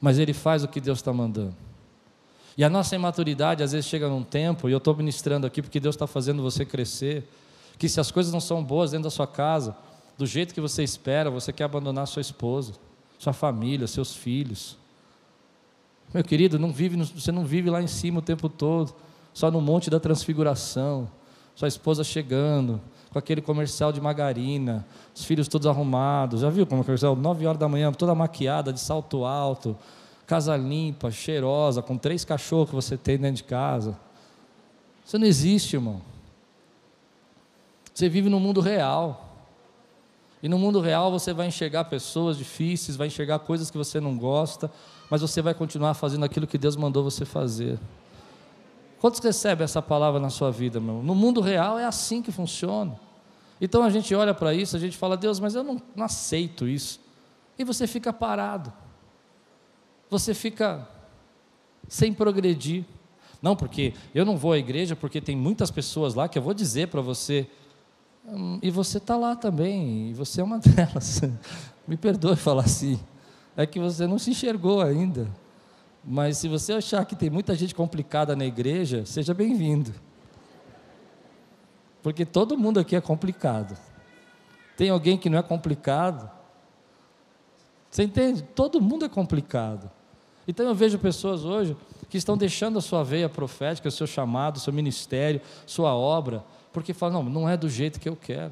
mas ele faz o que Deus está mandando. E a nossa imaturidade às vezes chega num tempo, e eu estou ministrando aqui porque Deus está fazendo você crescer, que se as coisas não são boas dentro da sua casa, do jeito que você espera, você quer abandonar sua esposa, sua família, seus filhos. Meu querido, não vive, você não vive lá em cima o tempo todo, só no monte da transfiguração, sua esposa chegando, com aquele comercial de margarina, os filhos todos arrumados. Já viu como é comercial? Nove horas da manhã, toda maquiada, de salto alto, casa limpa, cheirosa, com três cachorros que você tem dentro de casa. Isso não existe, irmão. Você vive no mundo real. E no mundo real você vai enxergar pessoas difíceis, vai enxergar coisas que você não gosta, mas você vai continuar fazendo aquilo que Deus mandou você fazer. Quantos recebem essa palavra na sua vida, meu? No mundo real é assim que funciona. Então a gente olha para isso, a gente fala, Deus, mas eu não, não aceito isso. E você fica parado você fica sem progredir. Não, porque eu não vou à igreja porque tem muitas pessoas lá que eu vou dizer para você, hum, e você está lá também, e você é uma delas. Me perdoe falar assim, é que você não se enxergou ainda. Mas se você achar que tem muita gente complicada na igreja, seja bem-vindo. Porque todo mundo aqui é complicado. Tem alguém que não é complicado? Você entende? Todo mundo é complicado. Então eu vejo pessoas hoje que estão deixando a sua veia profética, o seu chamado, o seu ministério, sua obra, porque falam, não, não é do jeito que eu quero.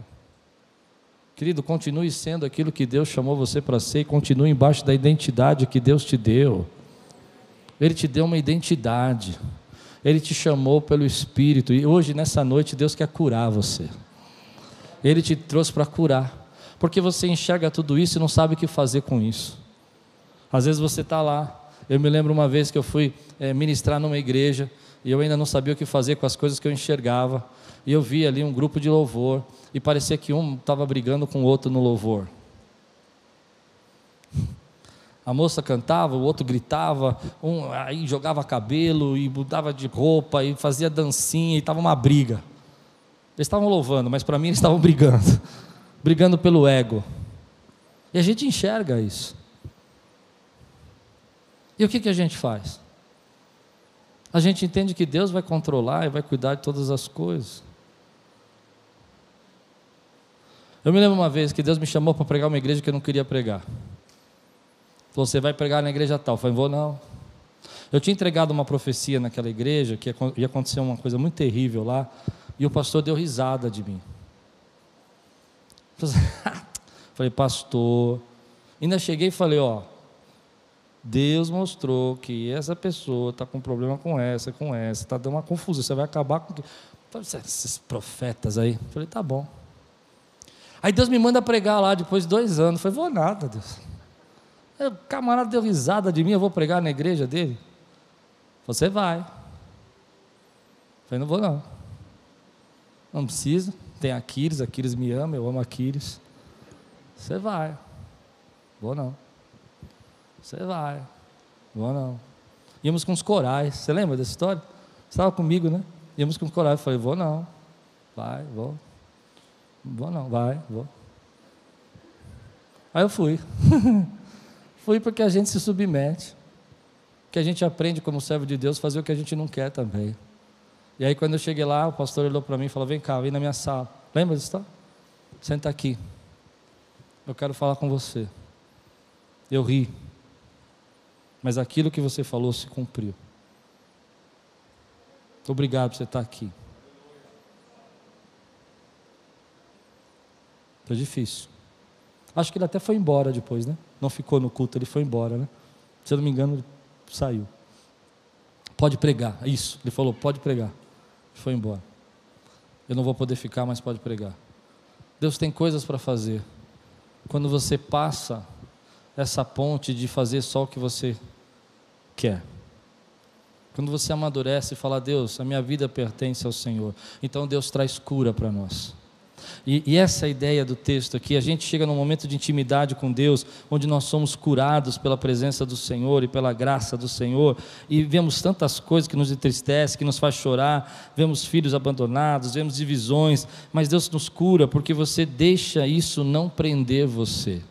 Querido, continue sendo aquilo que Deus chamou você para ser e continue embaixo da identidade que Deus te deu. Ele te deu uma identidade. Ele te chamou pelo Espírito e hoje, nessa noite, Deus quer curar você. Ele te trouxe para curar. Porque você enxerga tudo isso e não sabe o que fazer com isso. Às vezes você está lá. Eu me lembro uma vez que eu fui é, ministrar numa igreja e eu ainda não sabia o que fazer com as coisas que eu enxergava. E eu vi ali um grupo de louvor e parecia que um estava brigando com o outro no louvor. A moça cantava, o outro gritava, um aí jogava cabelo e mudava de roupa e fazia dancinha e estava uma briga. Eles estavam louvando, mas para mim eles estavam brigando, brigando pelo ego. E a gente enxerga isso. E o que, que a gente faz? A gente entende que Deus vai controlar e vai cuidar de todas as coisas. Eu me lembro uma vez que Deus me chamou para pregar uma igreja que eu não queria pregar. Você vai pregar na igreja tal. Eu falei, vou não. Eu tinha entregado uma profecia naquela igreja que ia acontecer uma coisa muito terrível lá, e o pastor deu risada de mim. Falei, pastor. Ainda cheguei e falei, ó, Deus mostrou que essa pessoa está com problema com essa, com essa, está dando uma confusão, você vai acabar com. Esses profetas aí. Falei, tá bom. Aí Deus me manda pregar lá depois de dois anos. Falei, vou nada, Deus. O camarada deu risada de mim, eu vou pregar na igreja dele? Você vai. Falei, não vou não. Não precisa. Tem Aquiles, Aquiles me ama, eu amo Aquiles. Você vai. Vou não. Você vai. Vou não. Íamos com os corais. Você lembra dessa história? Você estava comigo, né? Íamos com os corais. Eu falei, vou não. Vai, vou. Vou não, vai, vou. Aí eu fui. Fui porque a gente se submete. Que a gente aprende como servo de Deus fazer o que a gente não quer também. E aí quando eu cheguei lá, o pastor olhou para mim e falou: "Vem cá, vem na minha sala". Lembra disso? Tá? Senta aqui. Eu quero falar com você. Eu ri. Mas aquilo que você falou se cumpriu. Obrigado por você estar aqui. Foi difícil. Acho que ele até foi embora depois, né? Não ficou no culto, ele foi embora, né? Se eu não me engano, ele saiu. Pode pregar, isso. Ele falou, pode pregar. Foi embora. Eu não vou poder ficar, mas pode pregar. Deus tem coisas para fazer. Quando você passa essa ponte de fazer só o que você quer. Quando você amadurece e fala, Deus, a minha vida pertence ao Senhor. Então Deus traz cura para nós. E, e essa ideia do texto aqui, a gente chega num momento de intimidade com Deus, onde nós somos curados pela presença do Senhor e pela graça do Senhor, e vemos tantas coisas que nos entristecem, que nos faz chorar, vemos filhos abandonados, vemos divisões, mas Deus nos cura porque você deixa isso não prender você.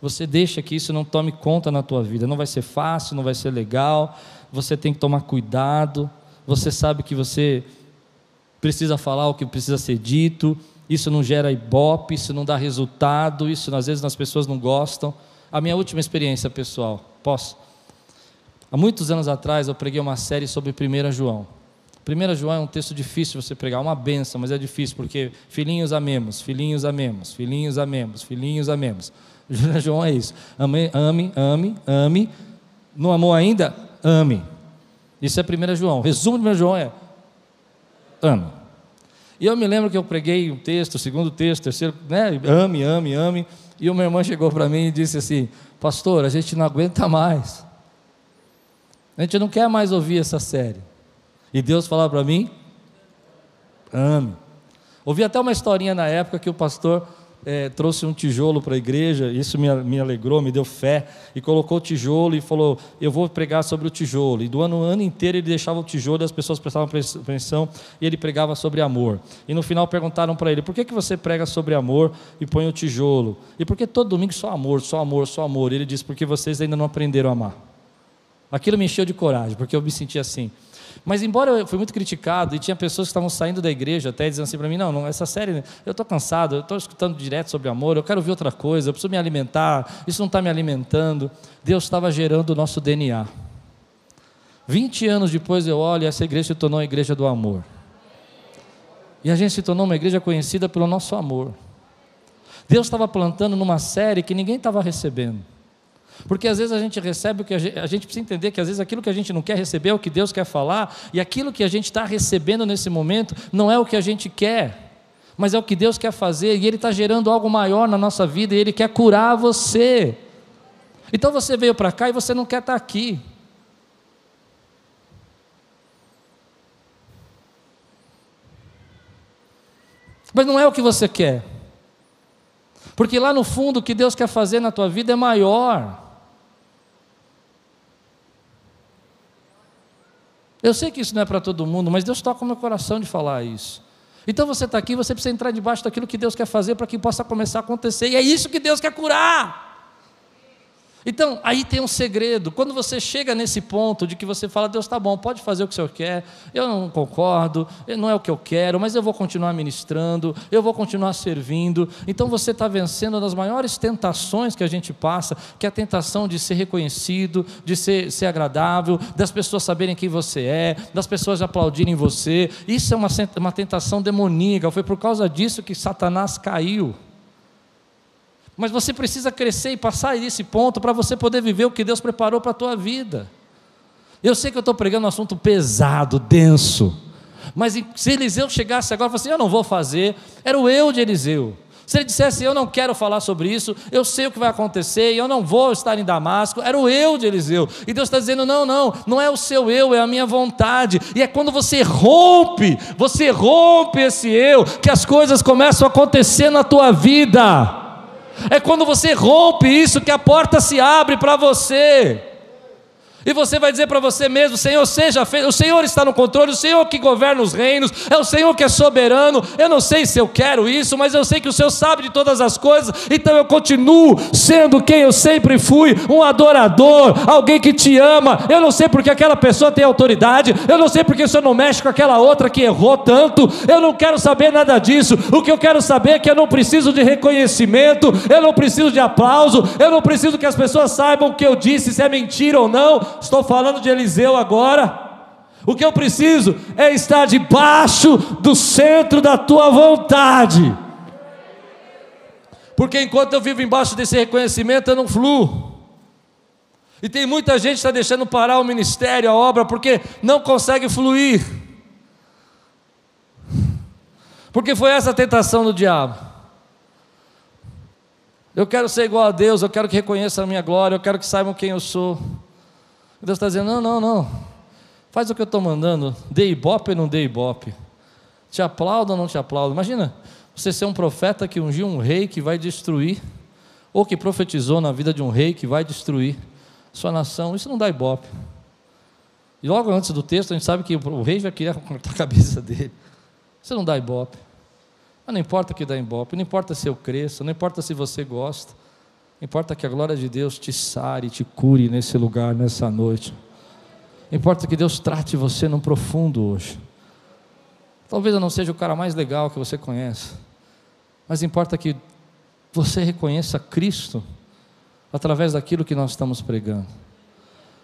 Você deixa que isso não tome conta na tua vida. Não vai ser fácil, não vai ser legal. Você tem que tomar cuidado. Você sabe que você precisa falar o que precisa ser dito, isso não gera ibope, isso não dá resultado, isso às vezes as pessoas não gostam. A minha última experiência pessoal, posso? Há muitos anos atrás eu preguei uma série sobre 1 João. 1 João é um texto difícil você pregar, uma benção, mas é difícil porque filhinhos amemos, filhinhos amemos, filhinhos amemos, filhinhos amemos. 1 João é isso. Ame, ame, ame, ame. Não amou ainda? Ame. Isso é 1 João. Resumo de 1 João é ama. E eu me lembro que eu preguei um texto, segundo texto, terceiro, né? Ame, ame, ame. E uma irmã chegou para mim e disse assim: Pastor, a gente não aguenta mais. A gente não quer mais ouvir essa série. E Deus falava para mim: Ame. Ouvi até uma historinha na época que o pastor é, trouxe um tijolo para a igreja, isso me, me alegrou, me deu fé, e colocou o tijolo e falou: Eu vou pregar sobre o tijolo. E do ano, ano inteiro ele deixava o tijolo e as pessoas prestavam atenção e ele pregava sobre amor. E no final perguntaram para ele: Por que, que você prega sobre amor e põe o tijolo? E por que todo domingo só amor, só amor, só amor? E ele disse: Porque vocês ainda não aprenderam a amar. Aquilo me encheu de coragem, porque eu me senti assim. Mas embora eu fui muito criticado e tinha pessoas que estavam saindo da igreja até dizendo assim para mim, não, não, essa série, eu estou cansado, eu estou escutando direto sobre amor, eu quero ouvir outra coisa, eu preciso me alimentar, isso não está me alimentando. Deus estava gerando o nosso DNA. 20 anos depois eu olho e essa igreja se tornou a igreja do amor. E a gente se tornou uma igreja conhecida pelo nosso amor. Deus estava plantando numa série que ninguém estava recebendo. Porque às vezes a gente recebe o que a gente, a gente precisa entender que às vezes aquilo que a gente não quer receber é o que Deus quer falar, e aquilo que a gente está recebendo nesse momento não é o que a gente quer. mas é o que Deus quer fazer e Ele está gerando algo maior na nossa vida e Ele quer curar você. Então você veio para cá e você não quer estar tá aqui. Mas não é o que você quer. Porque lá no fundo o que Deus quer fazer na tua vida é maior. Eu sei que isso não é para todo mundo, mas Deus toca o meu coração de falar isso. Então você está aqui, você precisa entrar debaixo daquilo que Deus quer fazer para que possa começar a acontecer. E é isso que Deus quer curar. Então, aí tem um segredo. Quando você chega nesse ponto de que você fala, Deus está bom, pode fazer o que o Senhor quer, eu não concordo, não é o que eu quero, mas eu vou continuar ministrando, eu vou continuar servindo. Então você está vencendo das maiores tentações que a gente passa, que é a tentação de ser reconhecido, de ser, ser agradável, das pessoas saberem quem você é, das pessoas aplaudirem você. Isso é uma, uma tentação demoníaca. Foi por causa disso que Satanás caiu. Mas você precisa crescer e passar desse ponto para você poder viver o que Deus preparou para a tua vida. Eu sei que eu estou pregando um assunto pesado, denso. Mas se Eliseu chegasse agora e falasse assim, eu não vou fazer, era o eu de Eliseu. Se ele dissesse, eu não quero falar sobre isso, eu sei o que vai acontecer, eu não vou estar em Damasco, era o eu de Eliseu. E Deus está dizendo: não, não, não é o seu eu, é a minha vontade. E é quando você rompe, você rompe esse eu, que as coisas começam a acontecer na tua vida. É quando você rompe isso que a porta se abre para você. E você vai dizer para você mesmo: Senhor, seja feito, o Senhor está no controle, o Senhor que governa os reinos, é o Senhor que é soberano. Eu não sei se eu quero isso, mas eu sei que o Senhor sabe de todas as coisas, então eu continuo sendo quem eu sempre fui, um adorador, alguém que te ama. Eu não sei porque aquela pessoa tem autoridade, eu não sei porque o Senhor não mexe com aquela outra que errou tanto, eu não quero saber nada disso. O que eu quero saber é que eu não preciso de reconhecimento, eu não preciso de aplauso, eu não preciso que as pessoas saibam o que eu disse, se é mentira ou não estou falando de Eliseu agora. O que eu preciso é estar debaixo do centro da tua vontade. Porque enquanto eu vivo embaixo desse reconhecimento, eu não fluo. E tem muita gente que está deixando parar o ministério, a obra, porque não consegue fluir. Porque foi essa a tentação do diabo. Eu quero ser igual a Deus, eu quero que reconheçam a minha glória, eu quero que saibam quem eu sou. Deus está dizendo: não, não, não. Faz o que eu estou mandando. Dê ibope ou não dê ibope. Te aplaudo ou não te aplaudo. Imagina você ser um profeta que ungiu um rei que vai destruir, ou que profetizou na vida de um rei que vai destruir sua nação. Isso não dá ibope. E logo antes do texto, a gente sabe que o rei já queria cortar a cabeça dele. Isso não dá ibope. Mas não importa que dá ibope, não importa se eu cresço, não importa se você gosta. Importa que a glória de Deus te sare, te cure nesse lugar, nessa noite. Importa que Deus trate você no profundo hoje. Talvez eu não seja o cara mais legal que você conhece, mas importa que você reconheça Cristo através daquilo que nós estamos pregando.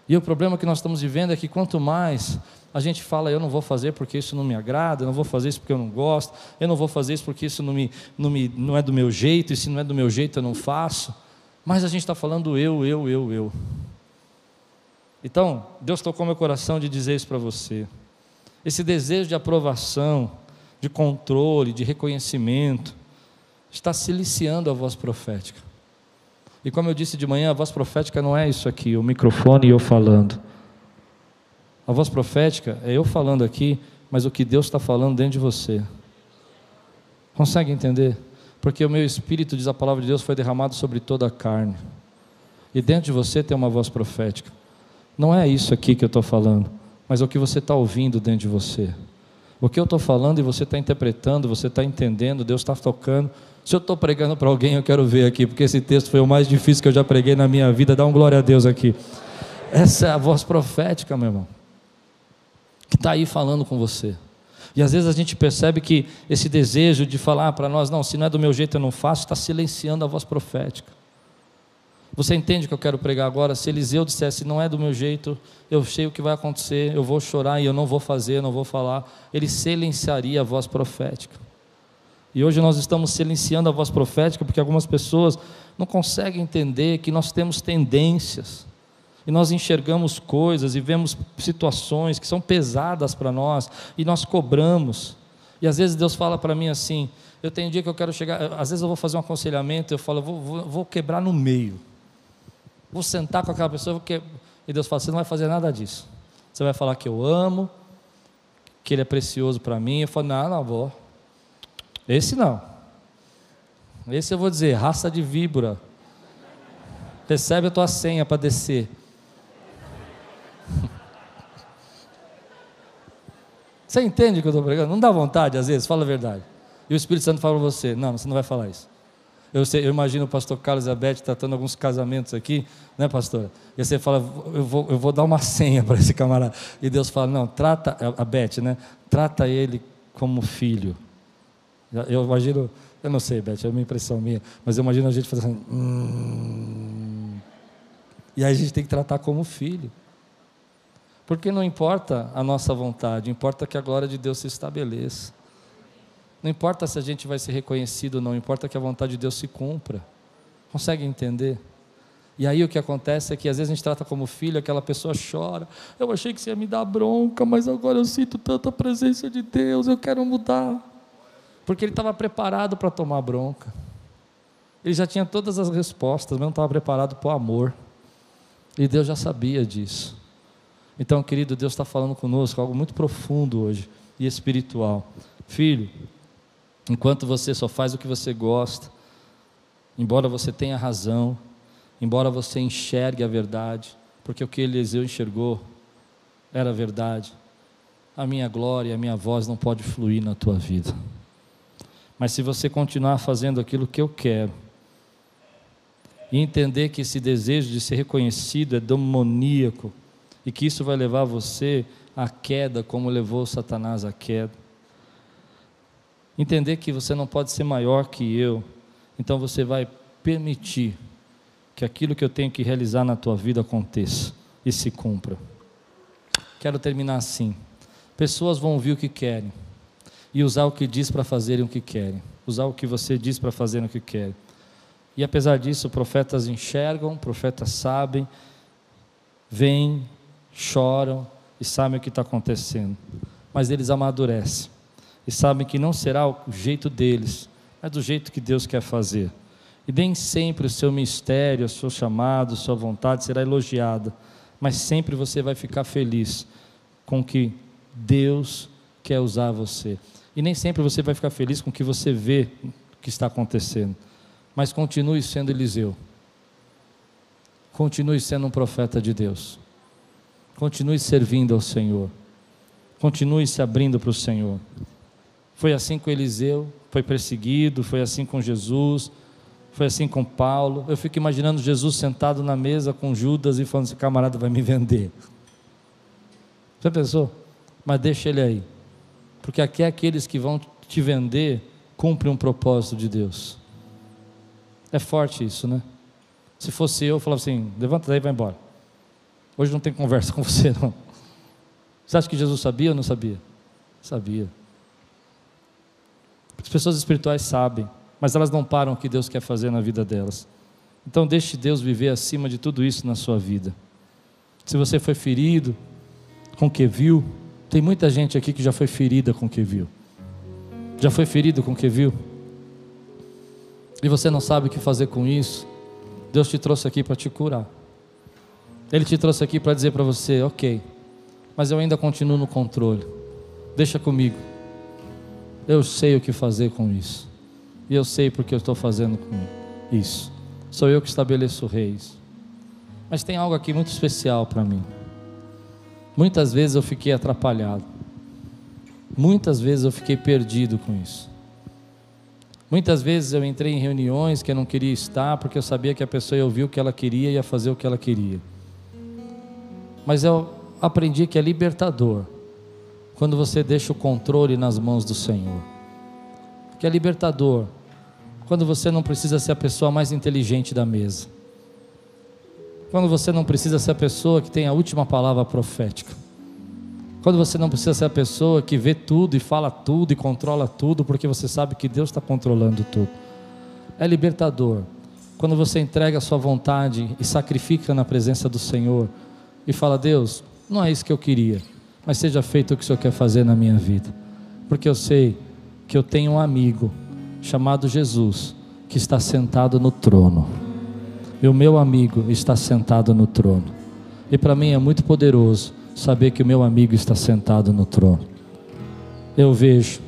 E o problema que nós estamos vivendo é que quanto mais a gente fala, eu não vou fazer porque isso não me agrada, eu não vou fazer isso porque eu não gosto, eu não vou fazer isso porque isso não, me, não, me, não é do meu jeito, e se não é do meu jeito eu não faço. Mas a gente está falando eu, eu, eu, eu. Então, Deus tocou meu coração de dizer isso para você. Esse desejo de aprovação, de controle, de reconhecimento, está siliciando a voz profética. E como eu disse de manhã, a voz profética não é isso aqui, o microfone e eu falando. A voz profética é eu falando aqui, mas o que Deus está falando dentro de você. Consegue entender? Porque o meu espírito, diz a palavra de Deus, foi derramado sobre toda a carne. E dentro de você tem uma voz profética. Não é isso aqui que eu estou falando, mas é o que você está ouvindo dentro de você. O que eu estou falando e você está interpretando, você está entendendo, Deus está tocando. Se eu estou pregando para alguém, eu quero ver aqui, porque esse texto foi o mais difícil que eu já preguei na minha vida. Dá um glória a Deus aqui. Essa é a voz profética, meu irmão, que está aí falando com você. E às vezes a gente percebe que esse desejo de falar para nós, não, se não é do meu jeito eu não faço, está silenciando a voz profética. Você entende o que eu quero pregar agora? Se Eliseu dissesse, não é do meu jeito, eu sei o que vai acontecer, eu vou chorar e eu não vou fazer, não vou falar, ele silenciaria a voz profética. E hoje nós estamos silenciando a voz profética porque algumas pessoas não conseguem entender que nós temos tendências e nós enxergamos coisas e vemos situações que são pesadas para nós e nós cobramos. E às vezes Deus fala para mim assim: eu tenho um dia que eu quero chegar, às vezes eu vou fazer um aconselhamento, eu falo, vou, vou, vou quebrar no meio, vou sentar com aquela pessoa, que... e Deus fala: você não vai fazer nada disso. Você vai falar que eu amo, que Ele é precioso para mim. Eu falo: não, não vou. Esse não. Esse eu vou dizer: raça de víbora. Recebe a tua senha para descer. Você entende o que eu estou pregando? Não dá vontade, às vezes, fala a verdade. E o Espírito Santo fala para você: não, você não vai falar isso. Eu, sei, eu imagino o pastor Carlos e a Beth tratando alguns casamentos aqui, né, pastora? E você fala: eu vou, eu vou dar uma senha para esse camarada. E Deus fala: não, trata, a Beth, né? Trata ele como filho. Eu imagino, eu não sei, Beth, é uma impressão minha, mas eu imagino a gente fazendo assim. Hum, e aí a gente tem que tratar como filho. Porque não importa a nossa vontade, importa que a glória de Deus se estabeleça. Não importa se a gente vai ser reconhecido ou não, importa que a vontade de Deus se cumpra. Consegue entender? E aí o que acontece é que às vezes a gente trata como filho, aquela pessoa chora. Eu achei que você ia me dar bronca, mas agora eu sinto tanta presença de Deus, eu quero mudar. Porque ele estava preparado para tomar bronca. Ele já tinha todas as respostas, mas não estava preparado para o amor. E Deus já sabia disso. Então, querido, Deus está falando conosco algo muito profundo hoje e espiritual. Filho, enquanto você só faz o que você gosta, embora você tenha razão, embora você enxergue a verdade, porque o que Eliseu enxergou era verdade, a minha glória, a minha voz não pode fluir na tua vida. Mas se você continuar fazendo aquilo que eu quero, e entender que esse desejo de ser reconhecido é demoníaco, e que isso vai levar você à queda, como levou Satanás à queda. Entender que você não pode ser maior que eu, então você vai permitir que aquilo que eu tenho que realizar na tua vida aconteça e se cumpra. Quero terminar assim. Pessoas vão ouvir o que querem e usar o que diz para fazerem o que querem, usar o que você diz para fazerem o que querem. E apesar disso, profetas enxergam, profetas sabem, veem, choram e sabem o que está acontecendo, mas eles amadurecem e sabem que não será o jeito deles, mas do jeito que Deus quer fazer. E nem sempre o seu mistério, o seu chamado, a sua vontade será elogiada, mas sempre você vai ficar feliz com que Deus quer usar você. E nem sempre você vai ficar feliz com o que você vê que está acontecendo, mas continue sendo Eliseu. Continue sendo um profeta de Deus. Continue servindo ao Senhor. Continue se abrindo para o Senhor. Foi assim com Eliseu, foi perseguido, foi assim com Jesus, foi assim com Paulo. Eu fico imaginando Jesus sentado na mesa com Judas e falando: esse camarada vai me vender. Você pensou? Mas deixa ele aí. Porque aqui é aqueles que vão te vender cumprem um propósito de Deus. É forte isso, né? Se fosse eu, eu falava assim: levanta daí e vai embora. Hoje não tem conversa com você, não. Você acha que Jesus sabia ou não sabia? Sabia. As pessoas espirituais sabem, mas elas não param o que Deus quer fazer na vida delas. Então, deixe Deus viver acima de tudo isso na sua vida. Se você foi ferido com o que viu, tem muita gente aqui que já foi ferida com o que viu. Já foi ferido com o que viu? E você não sabe o que fazer com isso? Deus te trouxe aqui para te curar. Ele te trouxe aqui para dizer para você: ok, mas eu ainda continuo no controle. Deixa comigo. Eu sei o que fazer com isso. E eu sei porque eu estou fazendo com isso. Sou eu que estabeleço reis. Mas tem algo aqui muito especial para mim. Muitas vezes eu fiquei atrapalhado. Muitas vezes eu fiquei perdido com isso. Muitas vezes eu entrei em reuniões que eu não queria estar porque eu sabia que a pessoa ia ouvir o que ela queria e ia fazer o que ela queria. Mas eu aprendi que é libertador quando você deixa o controle nas mãos do Senhor. Que é libertador quando você não precisa ser a pessoa mais inteligente da mesa. Quando você não precisa ser a pessoa que tem a última palavra profética. Quando você não precisa ser a pessoa que vê tudo e fala tudo e controla tudo, porque você sabe que Deus está controlando tudo. É libertador quando você entrega a sua vontade e sacrifica na presença do Senhor e fala: Deus, não é isso que eu queria, mas seja feito o que o Senhor quer fazer na minha vida, porque eu sei que eu tenho um amigo chamado Jesus que está sentado no trono. E o meu amigo está sentado no trono. E para mim é muito poderoso saber que o meu amigo está sentado no trono. Eu vejo,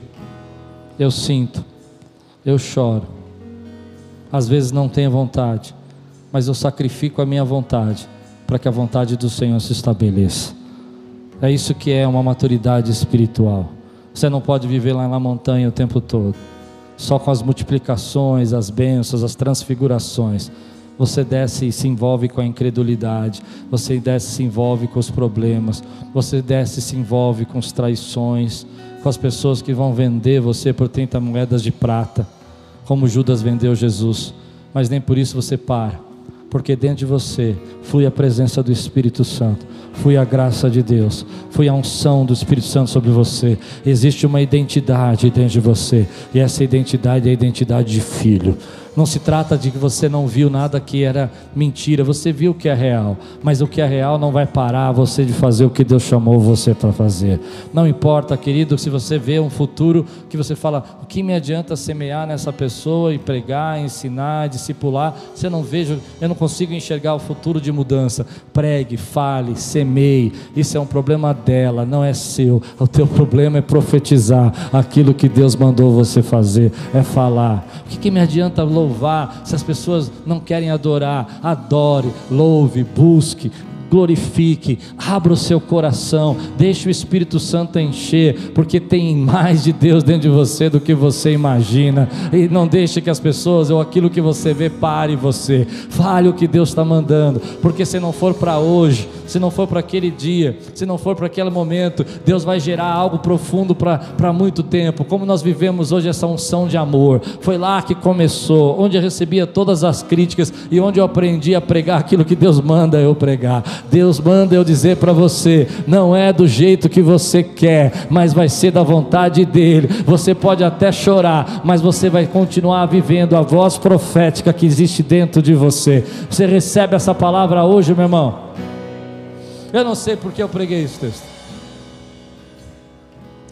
eu sinto, eu choro. Às vezes não tenho vontade, mas eu sacrifico a minha vontade para que a vontade do Senhor se estabeleça. É isso que é uma maturidade espiritual. Você não pode viver lá na montanha o tempo todo, só com as multiplicações, as bênçãos, as transfigurações. Você desce e se envolve com a incredulidade, você desce e se envolve com os problemas, você desce e se envolve com as traições, com as pessoas que vão vender você por 30 moedas de prata, como Judas vendeu Jesus. Mas nem por isso você para, porque dentro de você flui a presença do Espírito Santo Fui a graça de Deus, fui a unção do Espírito Santo sobre você. Existe uma identidade dentro de você, e essa identidade é a identidade de filho. Não se trata de que você não viu nada que era mentira, você viu o que é real, mas o que é real não vai parar você de fazer o que Deus chamou você para fazer. Não importa, querido, se você vê um futuro que você fala, o que me adianta semear nessa pessoa e pregar, ensinar, discipular, você não vejo, eu não consigo enxergar o futuro de mudança. Pregue, fale, semeie. Isso é um problema dela, não é seu. O teu problema é profetizar aquilo que Deus mandou você fazer, é falar. O que, que me adianta louvar? Louvar, se as pessoas não querem adorar, adore, louve, busque, glorifique, abra o seu coração, deixe o Espírito Santo encher, porque tem mais de Deus dentro de você do que você imagina, e não deixe que as pessoas ou aquilo que você vê pare você, fale o que Deus está mandando, porque se não for para hoje, se não for para aquele dia, se não for para aquele momento, Deus vai gerar algo profundo para muito tempo, como nós vivemos hoje essa unção de amor, foi lá que começou, onde eu recebia todas as críticas e onde eu aprendi a pregar aquilo que Deus manda eu pregar. Deus manda eu dizer para você: não é do jeito que você quer, mas vai ser da vontade dEle. Você pode até chorar, mas você vai continuar vivendo a voz profética que existe dentro de você. Você recebe essa palavra hoje, meu irmão? Eu não sei porque eu preguei esse texto.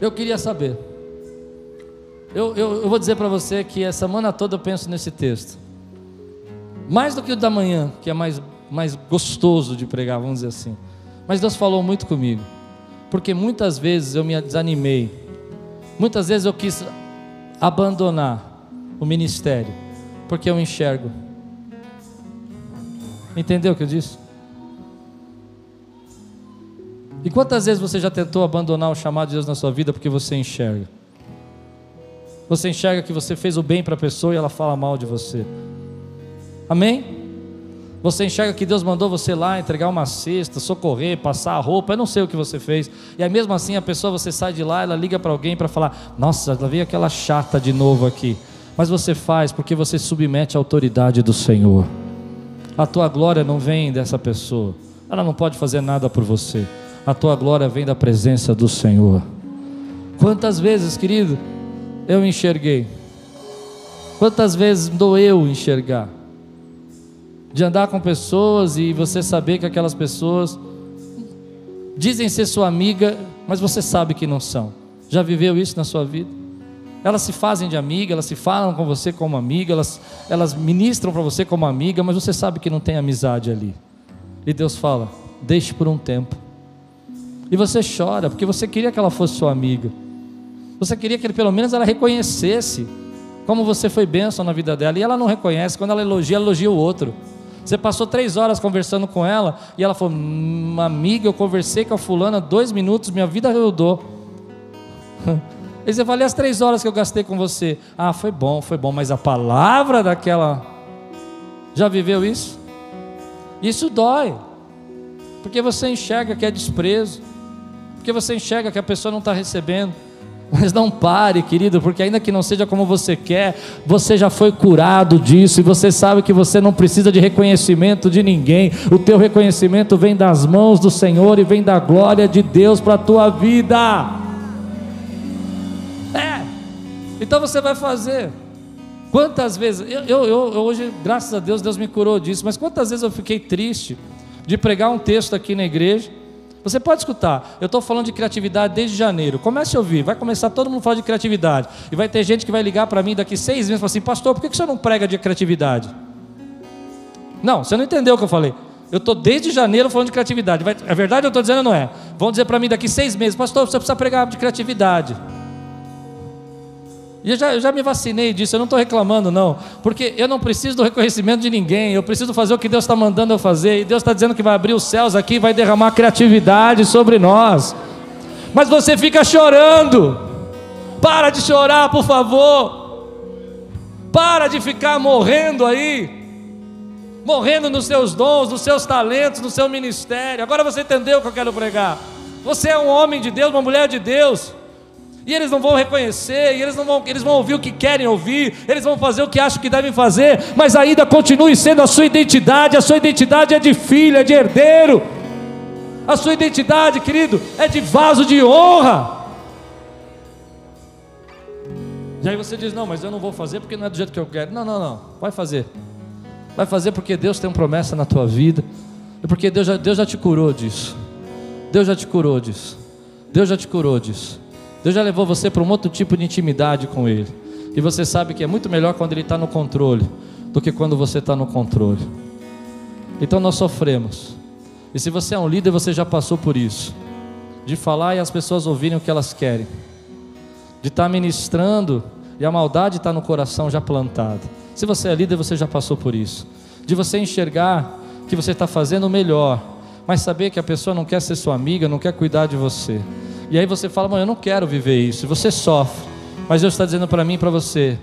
Eu queria saber. Eu, eu, eu vou dizer para você que essa semana toda eu penso nesse texto. Mais do que o da manhã, que é mais mais gostoso de pregar, vamos dizer assim. Mas Deus falou muito comigo, porque muitas vezes eu me desanimei, muitas vezes eu quis abandonar o ministério, porque eu enxergo. Entendeu o que eu disse? E quantas vezes você já tentou abandonar o chamado de Deus na sua vida porque você enxerga? Você enxerga que você fez o bem para a pessoa e ela fala mal de você. Amém? Você enxerga que Deus mandou você lá entregar uma cesta, socorrer, passar a roupa, eu não sei o que você fez. E aí mesmo assim a pessoa, você sai de lá, ela liga para alguém para falar: Nossa, ela veio aquela chata de novo aqui. Mas você faz porque você submete à autoridade do Senhor. A tua glória não vem dessa pessoa. Ela não pode fazer nada por você. A tua glória vem da presença do Senhor. Quantas vezes, querido, eu enxerguei? Quantas vezes doeu enxergar? de andar com pessoas e você saber que aquelas pessoas dizem ser sua amiga, mas você sabe que não são. Já viveu isso na sua vida? Elas se fazem de amiga, elas se falam com você como amiga, elas, elas ministram para você como amiga, mas você sabe que não tem amizade ali. E Deus fala: deixe por um tempo. E você chora, porque você queria que ela fosse sua amiga. Você queria que ele, pelo menos ela reconhecesse como você foi bênção na vida dela. E ela não reconhece, quando ela elogia, ela elogia o outro. Você passou três horas conversando com ela e ela falou: hum, Amiga, eu conversei com a fulana dois minutos, minha vida rodou. E você falei as três horas que eu gastei com você. Ah, foi bom, foi bom, mas a palavra daquela. Já viveu isso? Isso dói, porque você enxerga que é desprezo, porque você enxerga que a pessoa não está recebendo. Mas não pare, querido, porque ainda que não seja como você quer, você já foi curado disso e você sabe que você não precisa de reconhecimento de ninguém. O teu reconhecimento vem das mãos do Senhor e vem da glória de Deus para a tua vida. É. Então você vai fazer. Quantas vezes, eu, eu, eu, hoje, graças a Deus, Deus me curou disso, mas quantas vezes eu fiquei triste de pregar um texto aqui na igreja Você pode escutar. Eu estou falando de criatividade desde janeiro. Comece a ouvir. Vai começar todo mundo falar de criatividade. E vai ter gente que vai ligar para mim daqui seis meses e falar assim: Pastor, por que você não prega de criatividade? Não, você não entendeu o que eu falei. Eu estou desde janeiro falando de criatividade. Vai, é verdade ou eu estou dizendo não é? Vão dizer para mim daqui seis meses: Pastor, você precisa pregar de criatividade. Eu já, eu já me vacinei disso, eu não estou reclamando, não. Porque eu não preciso do reconhecimento de ninguém, eu preciso fazer o que Deus está mandando eu fazer. E Deus está dizendo que vai abrir os céus aqui, vai derramar criatividade sobre nós. Mas você fica chorando. Para de chorar, por favor. Para de ficar morrendo aí morrendo nos seus dons, nos seus talentos, no seu ministério. Agora você entendeu o que eu quero pregar. Você é um homem de Deus, uma mulher de Deus. E eles não vão reconhecer, e eles não vão, eles vão ouvir o que querem ouvir, eles vão fazer o que acham que devem fazer, mas ainda continue sendo a sua identidade, a sua identidade é de filho, é de herdeiro. A sua identidade, querido, é de vaso de honra. E aí você diz: "Não, mas eu não vou fazer porque não é do jeito que eu quero". Não, não, não. Vai fazer. Vai fazer porque Deus tem uma promessa na tua vida. E porque Deus já, Deus já te curou disso. Deus já te curou disso. Deus já te curou disso. Deus já levou você para um outro tipo de intimidade com Ele. E você sabe que é muito melhor quando Ele está no controle do que quando você está no controle. Então nós sofremos. E se você é um líder, você já passou por isso. De falar e as pessoas ouvirem o que elas querem. De estar tá ministrando e a maldade está no coração já plantada. Se você é líder, você já passou por isso. De você enxergar que você está fazendo o melhor, mas saber que a pessoa não quer ser sua amiga, não quer cuidar de você. E aí você fala, mas eu não quero viver isso. Você sofre. Mas Deus está dizendo para mim e para você: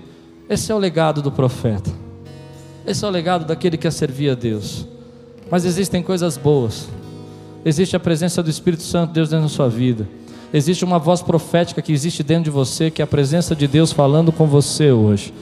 esse é o legado do profeta. Esse é o legado daquele que quer servir a Deus. Mas existem coisas boas. Existe a presença do Espírito Santo, Deus dentro da sua vida. Existe uma voz profética que existe dentro de você, que é a presença de Deus falando com você hoje.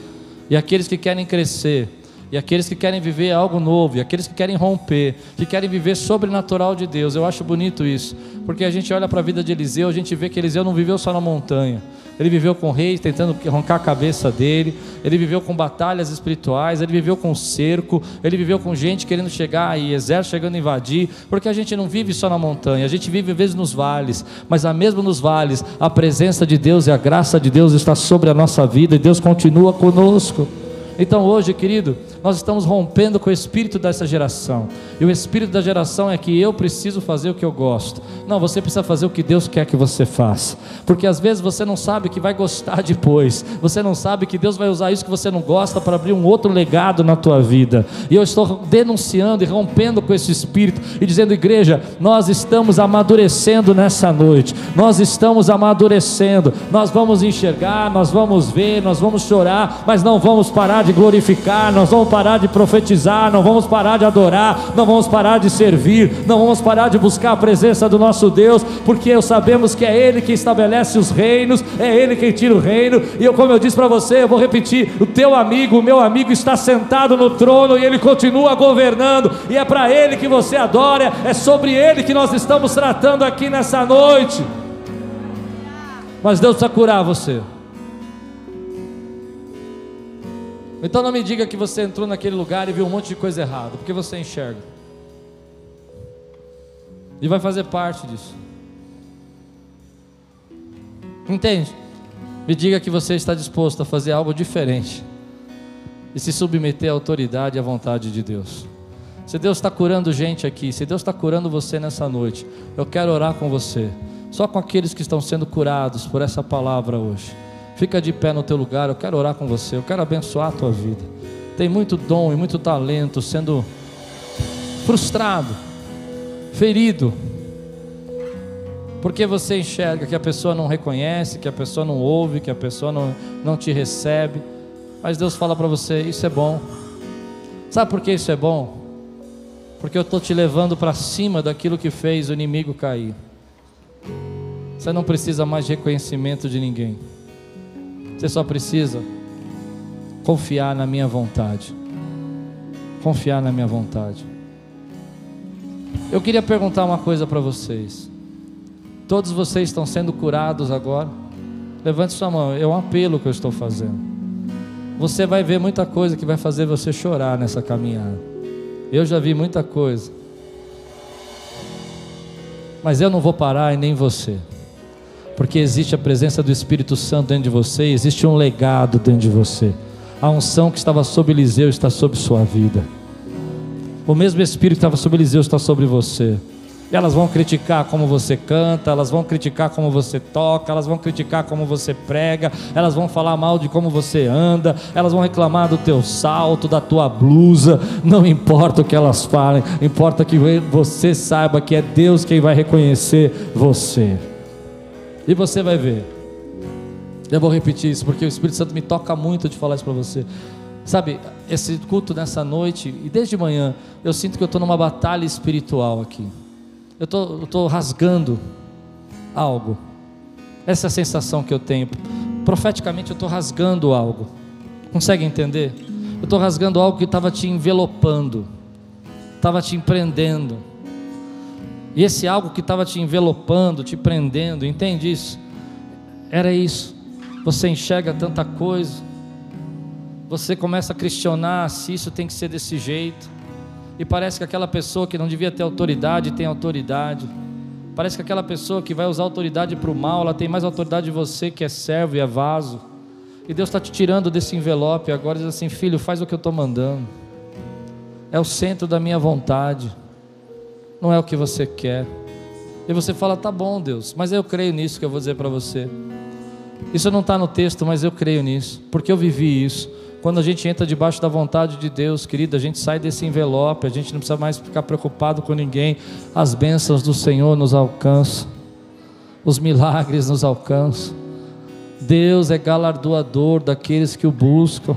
E aqueles que querem crescer, e aqueles que querem viver algo novo, e aqueles que querem romper, que querem viver sobrenatural de Deus. Eu acho bonito isso, porque a gente olha para a vida de Eliseu, a gente vê que Eliseu não viveu só na montanha. Ele viveu com reis tentando arrancar a cabeça dele, ele viveu com batalhas espirituais, ele viveu com cerco, ele viveu com gente querendo chegar e exército chegando a invadir, porque a gente não vive só na montanha, a gente vive às vezes nos vales, mas a mesmo nos vales, a presença de Deus e a graça de Deus está sobre a nossa vida e Deus continua conosco. Então hoje, querido, nós estamos rompendo com o espírito dessa geração. E o espírito da geração é que eu preciso fazer o que eu gosto. Não, você precisa fazer o que Deus quer que você faça. Porque às vezes você não sabe que vai gostar depois. Você não sabe que Deus vai usar isso que você não gosta para abrir um outro legado na tua vida. E eu estou denunciando e rompendo com esse espírito e dizendo, igreja, nós estamos amadurecendo nessa noite. Nós estamos amadurecendo. Nós vamos enxergar, nós vamos ver, nós vamos chorar, mas não vamos parar de glorificar, nós vamos parar de profetizar, não vamos parar de adorar, não vamos parar de servir, não vamos parar de buscar a presença do nosso Deus, porque sabemos que é Ele que estabelece os reinos, é Ele quem tira o reino. E eu, como eu disse para você, eu vou repetir: o teu amigo, o meu amigo está sentado no trono e Ele continua governando, e é para Ele que você adora, é sobre Ele que nós estamos tratando aqui nessa noite. Mas Deus precisa curar você. Então não me diga que você entrou naquele lugar e viu um monte de coisa errada, porque você enxerga. E vai fazer parte disso. Entende? Me diga que você está disposto a fazer algo diferente e se submeter à autoridade e à vontade de Deus. Se Deus está curando gente aqui, se Deus está curando você nessa noite, eu quero orar com você, só com aqueles que estão sendo curados por essa palavra hoje. Fica de pé no teu lugar, eu quero orar com você, eu quero abençoar a tua vida. Tem muito dom e muito talento sendo frustrado, ferido, porque você enxerga que a pessoa não reconhece, que a pessoa não ouve, que a pessoa não, não te recebe. Mas Deus fala para você: Isso é bom. Sabe por que isso é bom? Porque eu estou te levando para cima daquilo que fez o inimigo cair. Você não precisa mais de reconhecimento de ninguém. Você só precisa confiar na minha vontade. Confiar na minha vontade. Eu queria perguntar uma coisa para vocês. Todos vocês estão sendo curados agora? Levante sua mão, é um apelo que eu estou fazendo. Você vai ver muita coisa que vai fazer você chorar nessa caminhada. Eu já vi muita coisa. Mas eu não vou parar e nem você. Porque existe a presença do Espírito Santo dentro de você, existe um legado dentro de você. A unção que estava sobre Eliseu está sobre sua vida. O mesmo Espírito que estava sobre Eliseu está sobre você. Elas vão criticar como você canta, elas vão criticar como você toca, elas vão criticar como você prega, elas vão falar mal de como você anda, elas vão reclamar do teu salto, da tua blusa, não importa o que elas falem, importa que você saiba que é Deus quem vai reconhecer você. E você vai ver. Eu vou repetir isso porque o Espírito Santo me toca muito de falar isso para você. Sabe, esse culto nessa noite e desde manhã, eu sinto que eu estou numa batalha espiritual aqui eu estou rasgando algo. Essa é a sensação que eu tenho. Profeticamente, eu estou rasgando algo. Consegue entender? Eu estou rasgando algo que estava te envelopando, estava te empreendendo. E esse algo que estava te envelopando, te prendendo, entende isso? Era isso. Você enxerga tanta coisa, você começa a questionar se isso tem que ser desse jeito e parece que aquela pessoa que não devia ter autoridade tem autoridade. Parece que aquela pessoa que vai usar autoridade para o mal, ela tem mais autoridade de você que é servo e é vaso. E Deus está te tirando desse envelope agora diz assim: Filho, faz o que eu estou mandando. É o centro da minha vontade, não é o que você quer. E você fala: Tá bom, Deus, mas eu creio nisso que eu vou dizer para você. Isso não está no texto, mas eu creio nisso, porque eu vivi isso. Quando a gente entra debaixo da vontade de Deus, querido, a gente sai desse envelope, a gente não precisa mais ficar preocupado com ninguém. As bênçãos do Senhor nos alcançam, os milagres nos alcançam. Deus é galardoador daqueles que o buscam.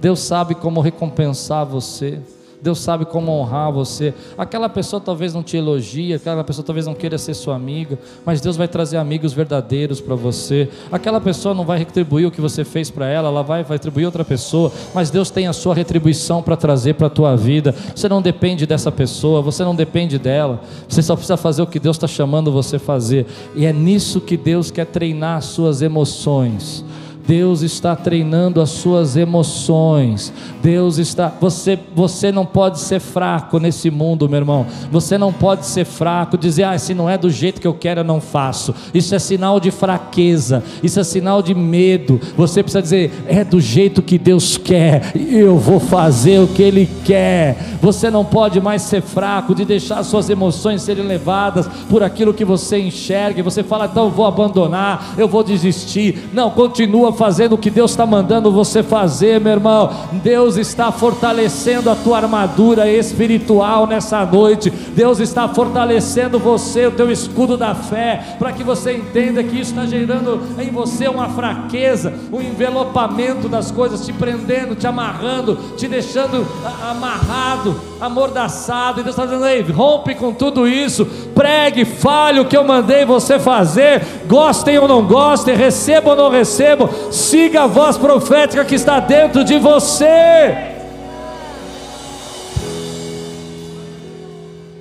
Deus sabe como recompensar você. Deus sabe como honrar você. Aquela pessoa talvez não te elogie, aquela pessoa talvez não queira ser sua amiga, mas Deus vai trazer amigos verdadeiros para você. Aquela pessoa não vai retribuir o que você fez para ela, ela vai, retribuir outra pessoa, mas Deus tem a sua retribuição para trazer para a tua vida. Você não depende dessa pessoa, você não depende dela. Você só precisa fazer o que Deus está chamando você fazer. E é nisso que Deus quer treinar as suas emoções. Deus está treinando as suas emoções. Deus está. Você, você não pode ser fraco nesse mundo, meu irmão. Você não pode ser fraco, dizer, ah, se não é do jeito que eu quero, eu não faço. Isso é sinal de fraqueza. Isso é sinal de medo. Você precisa dizer, é do jeito que Deus quer. Eu vou fazer o que Ele quer. Você não pode mais ser fraco de deixar suas emoções serem levadas por aquilo que você enxerga. Você fala, então eu vou abandonar, eu vou desistir. Não, continua fazendo o que Deus está mandando você fazer, meu irmão. Deus está fortalecendo a tua armadura espiritual nessa noite. Deus está fortalecendo você, o teu escudo da fé, para que você entenda que isso está gerando em você uma fraqueza, um envelopamento das coisas, te prendendo, te amarrando, te deixando amarrado, amordaçado. E Deus está dizendo: Ei, rompe com tudo isso, pregue, fale o que eu mandei você fazer, gostem ou não gostem, recebam ou não recebam, siga a voz profética que está dentro de você.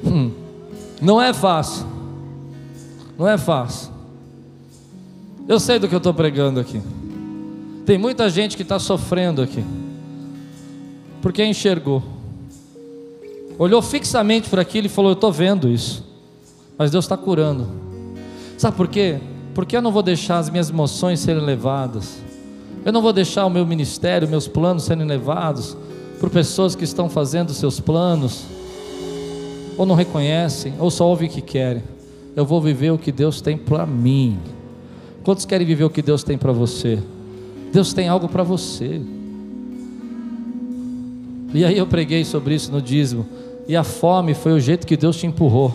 Hum, não é fácil, não é fácil. Eu sei do que eu estou pregando aqui. Tem muita gente que está sofrendo aqui, porque enxergou, olhou fixamente para aquilo e falou: Eu estou vendo isso, mas Deus está curando. Sabe por quê? Porque eu não vou deixar as minhas emoções serem levadas. Eu não vou deixar o meu ministério, meus planos serem levados por pessoas que estão fazendo seus planos, ou não reconhecem, ou só ouvem o que querem. Eu vou viver o que Deus tem para mim. Quantos querem viver o que Deus tem para você? Deus tem algo para você. E aí eu preguei sobre isso no dízimo. E a fome foi o jeito que Deus te empurrou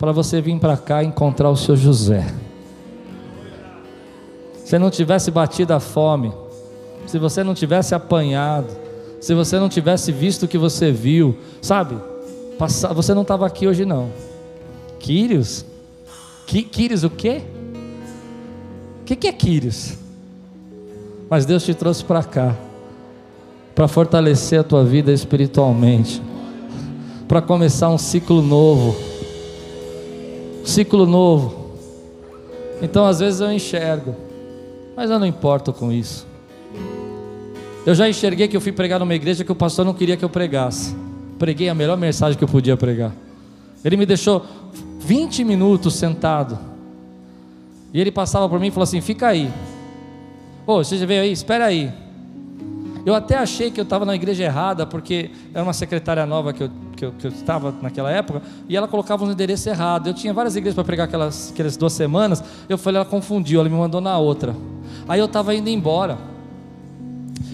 para você vir para cá encontrar o seu José se não tivesse batido a fome, se você não tivesse apanhado, se você não tivesse visto o que você viu, sabe? você não estava aqui hoje não. Quírios? Quírios o quê? O que, que é Quírios? Mas Deus te trouxe para cá, para fortalecer a tua vida espiritualmente, para começar um ciclo novo. Ciclo novo. Então às vezes eu enxergo mas eu não importo com isso. Eu já enxerguei que eu fui pregar numa igreja que o pastor não queria que eu pregasse. Preguei a melhor mensagem que eu podia pregar. Ele me deixou 20 minutos sentado. E ele passava por mim e falou assim: fica aí. Ô, você já veio aí? Espera aí. Eu até achei que eu estava na igreja errada, porque era uma secretária nova que eu, que eu, que eu estava naquela época, e ela colocava um endereço errado. Eu tinha várias igrejas para pregar aquelas, aquelas duas semanas, eu falei, ela confundiu, ela me mandou na outra. Aí eu estava indo embora,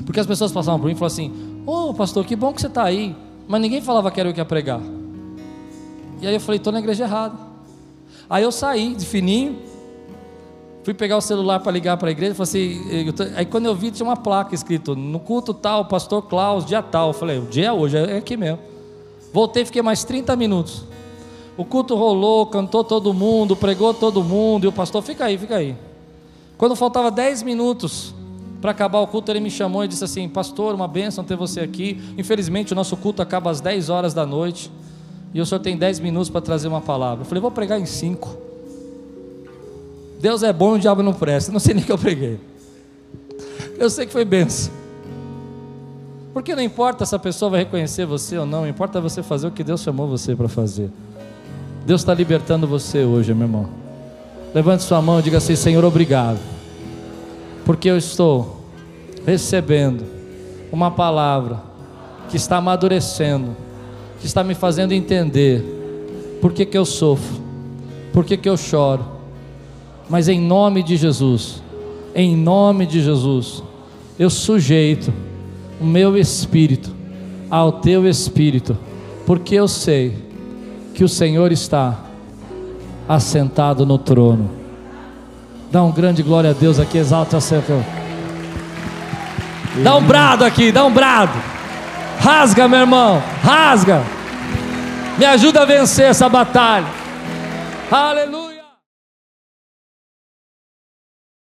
porque as pessoas passavam por mim e falavam assim: Ô oh, pastor, que bom que você está aí, mas ninguém falava que era eu que ia pregar. E aí eu falei: estou na igreja errada. Aí eu saí de fininho, Fui pegar o celular para ligar para a igreja, falei assim, tô... aí quando eu vi tinha uma placa escrito, no culto tal, pastor Klaus, dia tal. Eu falei, o dia é hoje, é aqui mesmo. Voltei, fiquei mais 30 minutos. O culto rolou, cantou todo mundo, pregou todo mundo, e o pastor, fica aí, fica aí. Quando faltava 10 minutos para acabar o culto, ele me chamou e disse assim: Pastor, uma bênção ter você aqui. Infelizmente, o nosso culto acaba às 10 horas da noite. E o senhor tem 10 minutos para trazer uma palavra. Eu falei: Vou pregar em 5. Deus é bom e o diabo não presta. Não sei nem que eu preguei. Eu sei que foi benção. Porque não importa se a pessoa vai reconhecer você ou não, importa você fazer o que Deus chamou você para fazer. Deus está libertando você hoje, meu irmão. Levante sua mão e diga assim: Senhor, obrigado. Porque eu estou recebendo uma palavra que está amadurecendo, que está me fazendo entender por que, que eu sofro, por que, que eu choro mas em nome de Jesus, em nome de Jesus, eu sujeito o meu espírito ao teu espírito, porque eu sei que o Senhor está assentado no trono. Dá um grande glória a Deus aqui, exalta o Senhor. Dá um brado aqui, dá um brado. Rasga, meu irmão, rasga. Me ajuda a vencer essa batalha. Aleluia.